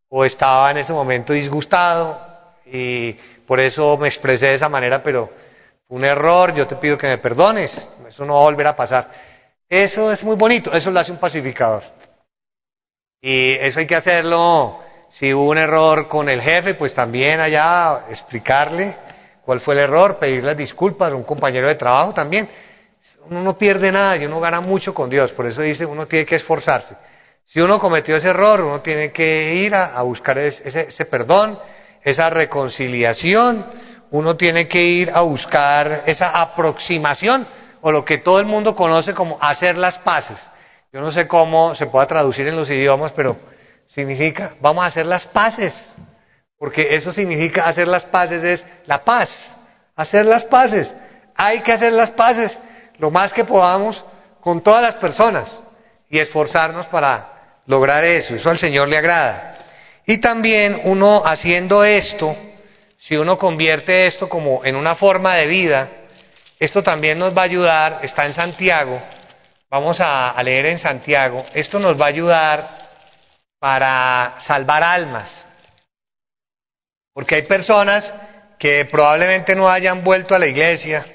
[SPEAKER 2] o estaba en ese momento disgustado y por eso me expresé de esa manera, pero un error, yo te pido que me perdones, eso no va a volver a pasar. Eso es muy bonito, eso lo hace un pacificador. Y eso hay que hacerlo, si hubo un error con el jefe, pues también allá explicarle cuál fue el error, pedirle disculpas a un compañero de trabajo también. Uno no pierde nada y uno gana mucho con Dios, por eso dice uno tiene que esforzarse. Si uno cometió ese error, uno tiene que ir a, buscar ese, perdón, esa reconciliación, uno tiene que ir a buscar esa aproximación o lo que todo el mundo conoce como hacer las paces. Yo no sé cómo se pueda traducir en los idiomas, pero significa vamos a hacer las paces, porque eso significa hacer las paces es la paz, hacer las paces. Hay que hacer las paces lo más que podamos con todas las personas y esforzarnos para lograr eso. Eso al Señor le agrada. Y también uno haciendo esto, si uno convierte esto como en una forma de vida, esto también nos va a ayudar, está en Santiago, vamos a, leer en Santiago, esto nos va a ayudar para salvar almas. Porque hay personas que probablemente no hayan vuelto a la iglesia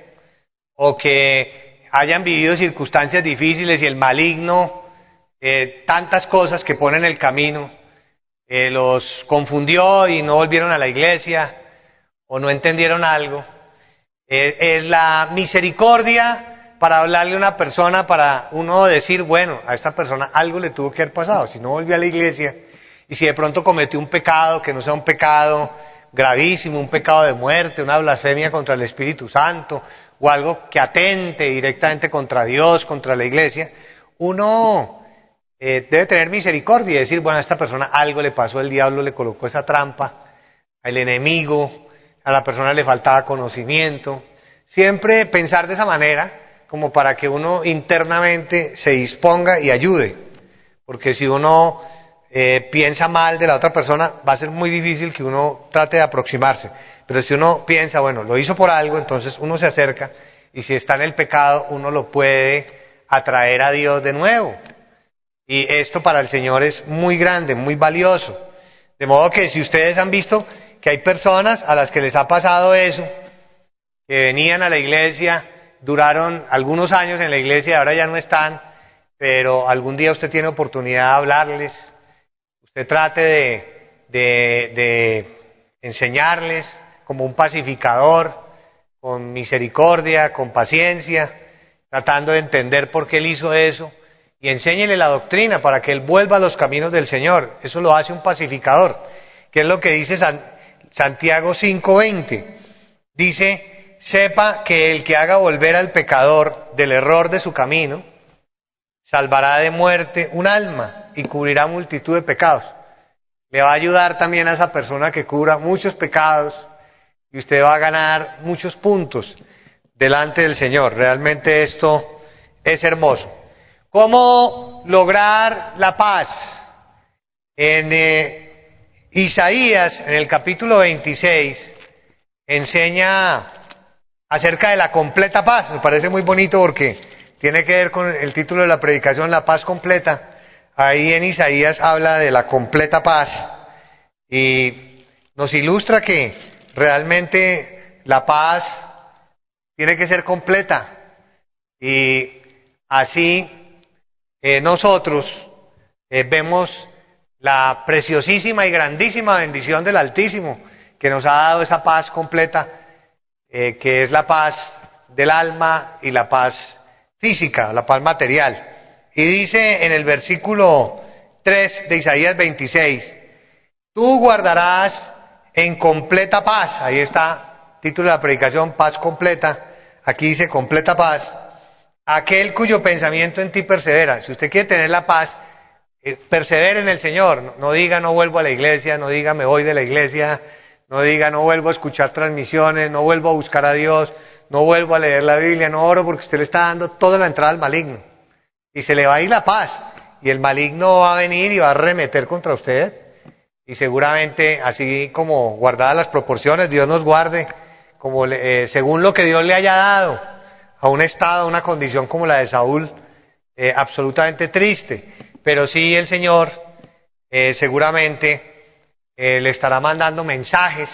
[SPEAKER 2] o que hayan vivido circunstancias difíciles y el maligno, tantas cosas que pone en el camino, eh, los confundió y no volvieron a la iglesia o no entendieron algo. Eh, es la misericordia para hablarle a una persona, para uno decir, bueno, a esta persona algo le tuvo que haber pasado, si no volvió a la iglesia y si de pronto cometió un pecado que no sea un pecado gravísimo, un pecado de muerte, una blasfemia contra el Espíritu Santo o algo que atente directamente contra Dios, contra la iglesia, uno eh, debe tener misericordia y decir, bueno, a esta persona algo le pasó, el diablo le colocó esa trampa, al enemigo, a la persona le faltaba conocimiento. Siempre pensar de esa manera, como para que uno internamente se disponga y ayude. Porque si uno eh, piensa mal de la otra persona, va a ser muy difícil que uno trate de aproximarse. Pero si uno piensa, bueno, lo hizo por algo, entonces uno se acerca y si está en el pecado, uno lo puede atraer a Dios de nuevo. Y esto para el Señor es muy grande, muy valioso. De modo que si ustedes han visto que hay personas a las que les ha pasado eso, que venían a la iglesia, duraron algunos años en la iglesia ahora ya no están, pero algún día usted tiene oportunidad de hablarles, usted trate de, enseñarles como un pacificador, con misericordia, con paciencia, tratando de entender por qué él hizo eso y enséñele la doctrina para que él vuelva a los caminos del Señor. Eso lo hace un pacificador, que es lo que dice Santiago 5:20. Dice, sepa que el que haga volver al pecador del error de su camino, salvará de muerte un alma y cubrirá multitud de pecados. Le va a ayudar también a esa persona que cubra muchos pecados y usted va a ganar muchos puntos delante del Señor. Realmente esto es hermoso. ¿Cómo lograr la paz? En eh, Isaías, en el capítulo 26, enseña acerca de la completa paz. Me parece muy bonito porque tiene que ver con el título de la predicación, la paz completa. Ahí en Isaías habla de la completa paz y nos ilustra que realmente la paz tiene que ser completa y así eh, nosotros eh, vemos la preciosísima y grandísima bendición del Altísimo que nos ha dado esa paz completa, eh, que es la paz del alma y la paz física, la paz material. Y dice en el versículo 3 de Isaías 26, tú guardarás en completa paz, ahí está, título de la predicación, paz completa, aquí dice completa paz, aquel cuyo pensamiento en ti persevera. Si usted quiere tener la paz, eh, persevere en el Señor. No, diga no vuelvo a la iglesia, no diga me voy de la iglesia, no diga no vuelvo a escuchar transmisiones, no vuelvo a buscar a Dios, no vuelvo a leer la Biblia, no oro porque usted le está dando toda la entrada al maligno. Y se le va a ir la paz. Y el maligno va a venir y va a remeter contra usted. Y seguramente, así como guardadas las proporciones, Dios nos guarde, como eh, según lo que Dios le haya dado a un estado, a una condición como la de Saúl, eh, absolutamente triste. Pero sí el Señor eh, seguramente eh, le estará mandando mensajes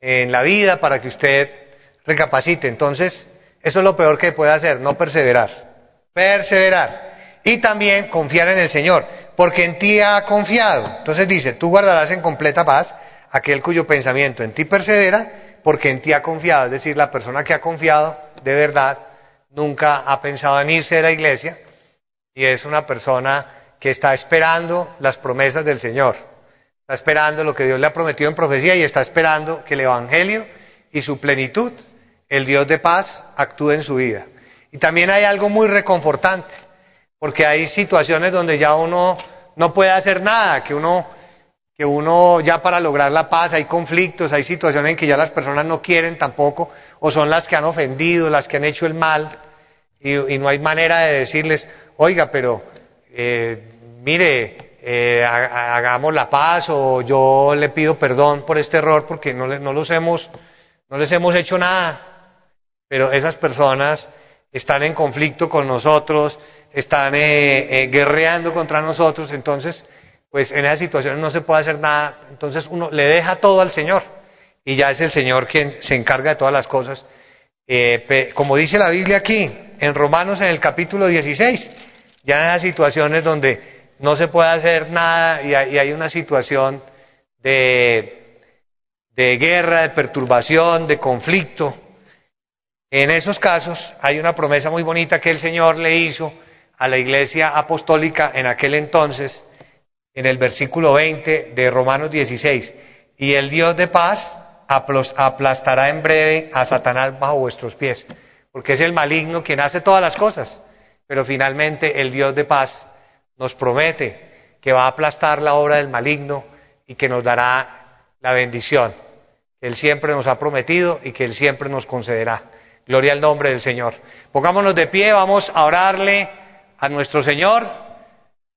[SPEAKER 2] en la vida para que usted recapacite. Entonces, eso es lo peor que puede hacer, no perseverar. Perseverar. Y también confiar en el Señor, porque en ti ha confiado. Entonces dice, tú guardarás en completa paz aquel cuyo pensamiento en ti persevera, porque en ti ha confiado. Es decir, la persona que ha confiado de verdad, nunca ha pensado en irse de la iglesia y es una persona que está esperando las promesas del Señor, está esperando lo que Dios le ha prometido en profecía y está esperando que el Evangelio y su plenitud, el Dios de paz, actúe en su vida. Y también hay algo muy reconfortante, porque hay situaciones donde ya uno no puede hacer nada, que uno, que uno ya para lograr la paz hay conflictos, hay situaciones en que ya las personas no quieren tampoco o son las que han ofendido, las que han hecho el mal, y, no hay manera de decirles, oiga, pero eh, mire, eh, hagamos la paz o yo le pido perdón por este error porque no, no, los hemos, no les hemos hecho nada. Pero esas personas están en conflicto con nosotros, están eh, guerreando contra nosotros, entonces pues en esas situaciones no se puede hacer nada, entonces uno le deja todo al Señor y ya es el Señor quien se encarga de todas las cosas. Eh, como dice la Biblia aquí, en Romanos en el capítulo 16, ya en esas situaciones donde no se puede hacer nada y hay, una situación de, de guerra, de perturbación, de conflicto, en esos casos hay una promesa muy bonita que el Señor le hizo a la iglesia apostólica en aquel entonces, en el versículo 20 de Romanos 16. Y el Dios de paz aplastará en breve a Satanás bajo vuestros pies, porque es el maligno quien hace todas las cosas, pero finalmente el Dios de paz nos promete que va a aplastar la obra del maligno y que nos dará la bendición que Él siempre nos ha prometido y que Él siempre nos concederá. Gloria al nombre del Señor. Pongámonos de pie, vamos a orarle a nuestro Señor,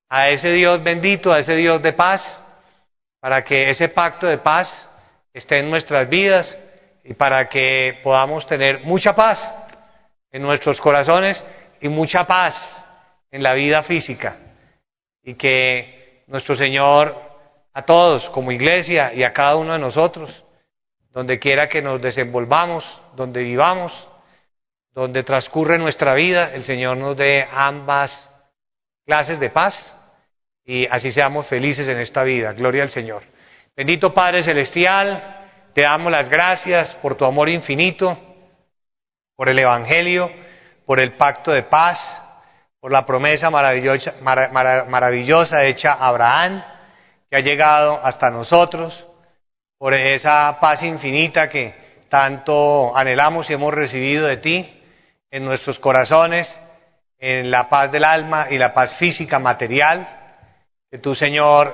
[SPEAKER 2] a ese Dios bendito, a ese Dios de paz, para que ese pacto de paz esté en nuestras vidas y para que podamos tener mucha paz en nuestros corazones y mucha paz en la vida física. Y que nuestro Señor a todos como iglesia y a cada uno de nosotros, donde quiera que nos desenvolvamos, donde vivamos, donde transcurre nuestra vida, el Señor nos dé ambas clases de paz y así seamos felices en esta vida. Gloria al Señor. Bendito Padre Celestial, te damos las gracias por tu amor infinito, por el Evangelio, por el pacto de paz, por la promesa maravillosa, maravillosa hecha a Abraham, que ha llegado hasta nosotros, por esa paz infinita que tanto anhelamos y hemos recibido de ti en nuestros corazones, en la paz del alma y la paz física, material, que tú, Señor,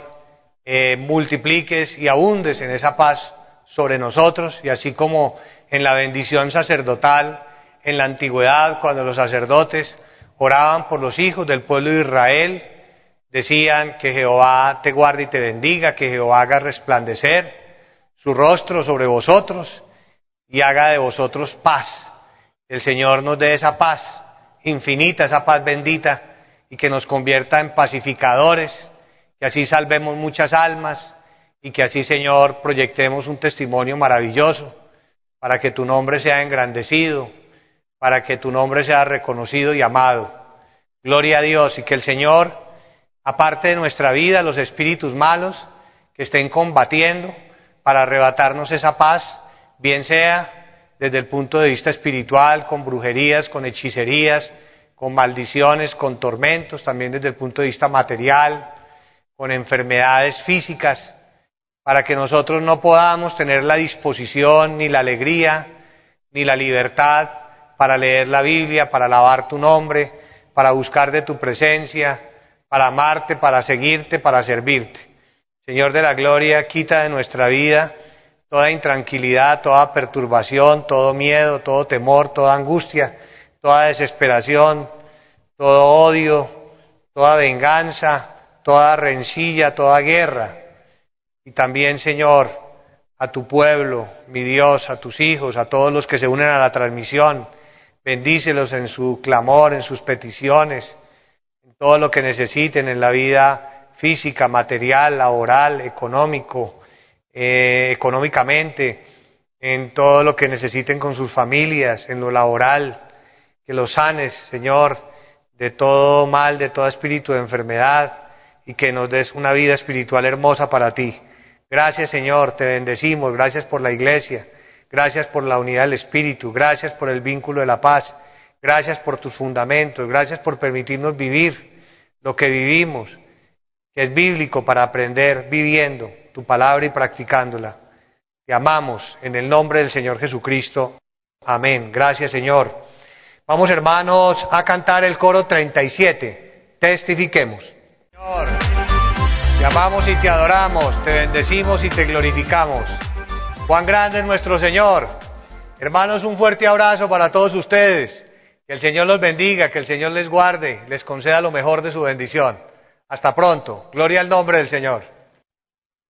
[SPEAKER 2] eh, multipliques y abundes en esa paz sobre nosotros, y así como en la bendición sacerdotal, en la antigüedad, cuando los sacerdotes oraban por los hijos del pueblo de Israel, decían que Jehová te guarde y te bendiga, que Jehová haga resplandecer su rostro sobre vosotros y haga de vosotros paz el Señor nos dé esa paz infinita, esa paz bendita, y que nos convierta en pacificadores, que así salvemos muchas almas, y que así, Señor, proyectemos un testimonio maravilloso, para que tu nombre sea engrandecido, para que tu nombre sea reconocido y amado. Gloria a Dios, y que el Señor, aparte de nuestra vida, los espíritus malos que estén combatiendo para arrebatarnos esa paz, bien sea desde el punto de vista espiritual, con brujerías, con hechicerías, con maldiciones, con tormentos, también desde el punto de vista material, con enfermedades físicas, para que nosotros no podamos tener la disposición, ni la alegría, ni la libertad para leer la Biblia, para alabar tu nombre, para buscar de tu presencia, para amarte, para seguirte, para servirte. Señor de la Gloria, quita de nuestra vida toda intranquilidad, toda perturbación, todo miedo, todo temor, toda angustia, toda desesperación, todo odio, toda venganza, toda rencilla, toda guerra. Y también, Señor, a tu pueblo, mi Dios, a tus hijos, a todos los que se unen a la transmisión, bendícelos en su clamor, en sus peticiones, en todo lo que necesiten en la vida física, material, laboral, económico, eh, económicamente, en todo lo que necesiten con sus familias, en lo laboral, que los sanes, Señor, de todo mal, de todo espíritu de enfermedad y que nos des una vida espiritual hermosa para ti. Gracias, Señor, te bendecimos, gracias por la iglesia, gracias por la unidad del espíritu, gracias por el vínculo de la paz, gracias por tus fundamentos, gracias por permitirnos vivir lo que vivimos, que es bíblico para aprender viviendo tu palabra y practicándola. Te amamos en el nombre del Señor Jesucristo. Amén. Gracias, Señor. Vamos, hermanos, a cantar el coro 37. Testifiquemos. Señor, te amamos y te adoramos, te bendecimos y te glorificamos. Cuán grande es nuestro Señor. Hermanos, un fuerte abrazo para todos ustedes. Que el Señor los bendiga, que el Señor les guarde, les conceda lo mejor de su bendición. Hasta pronto. Gloria al nombre del Señor.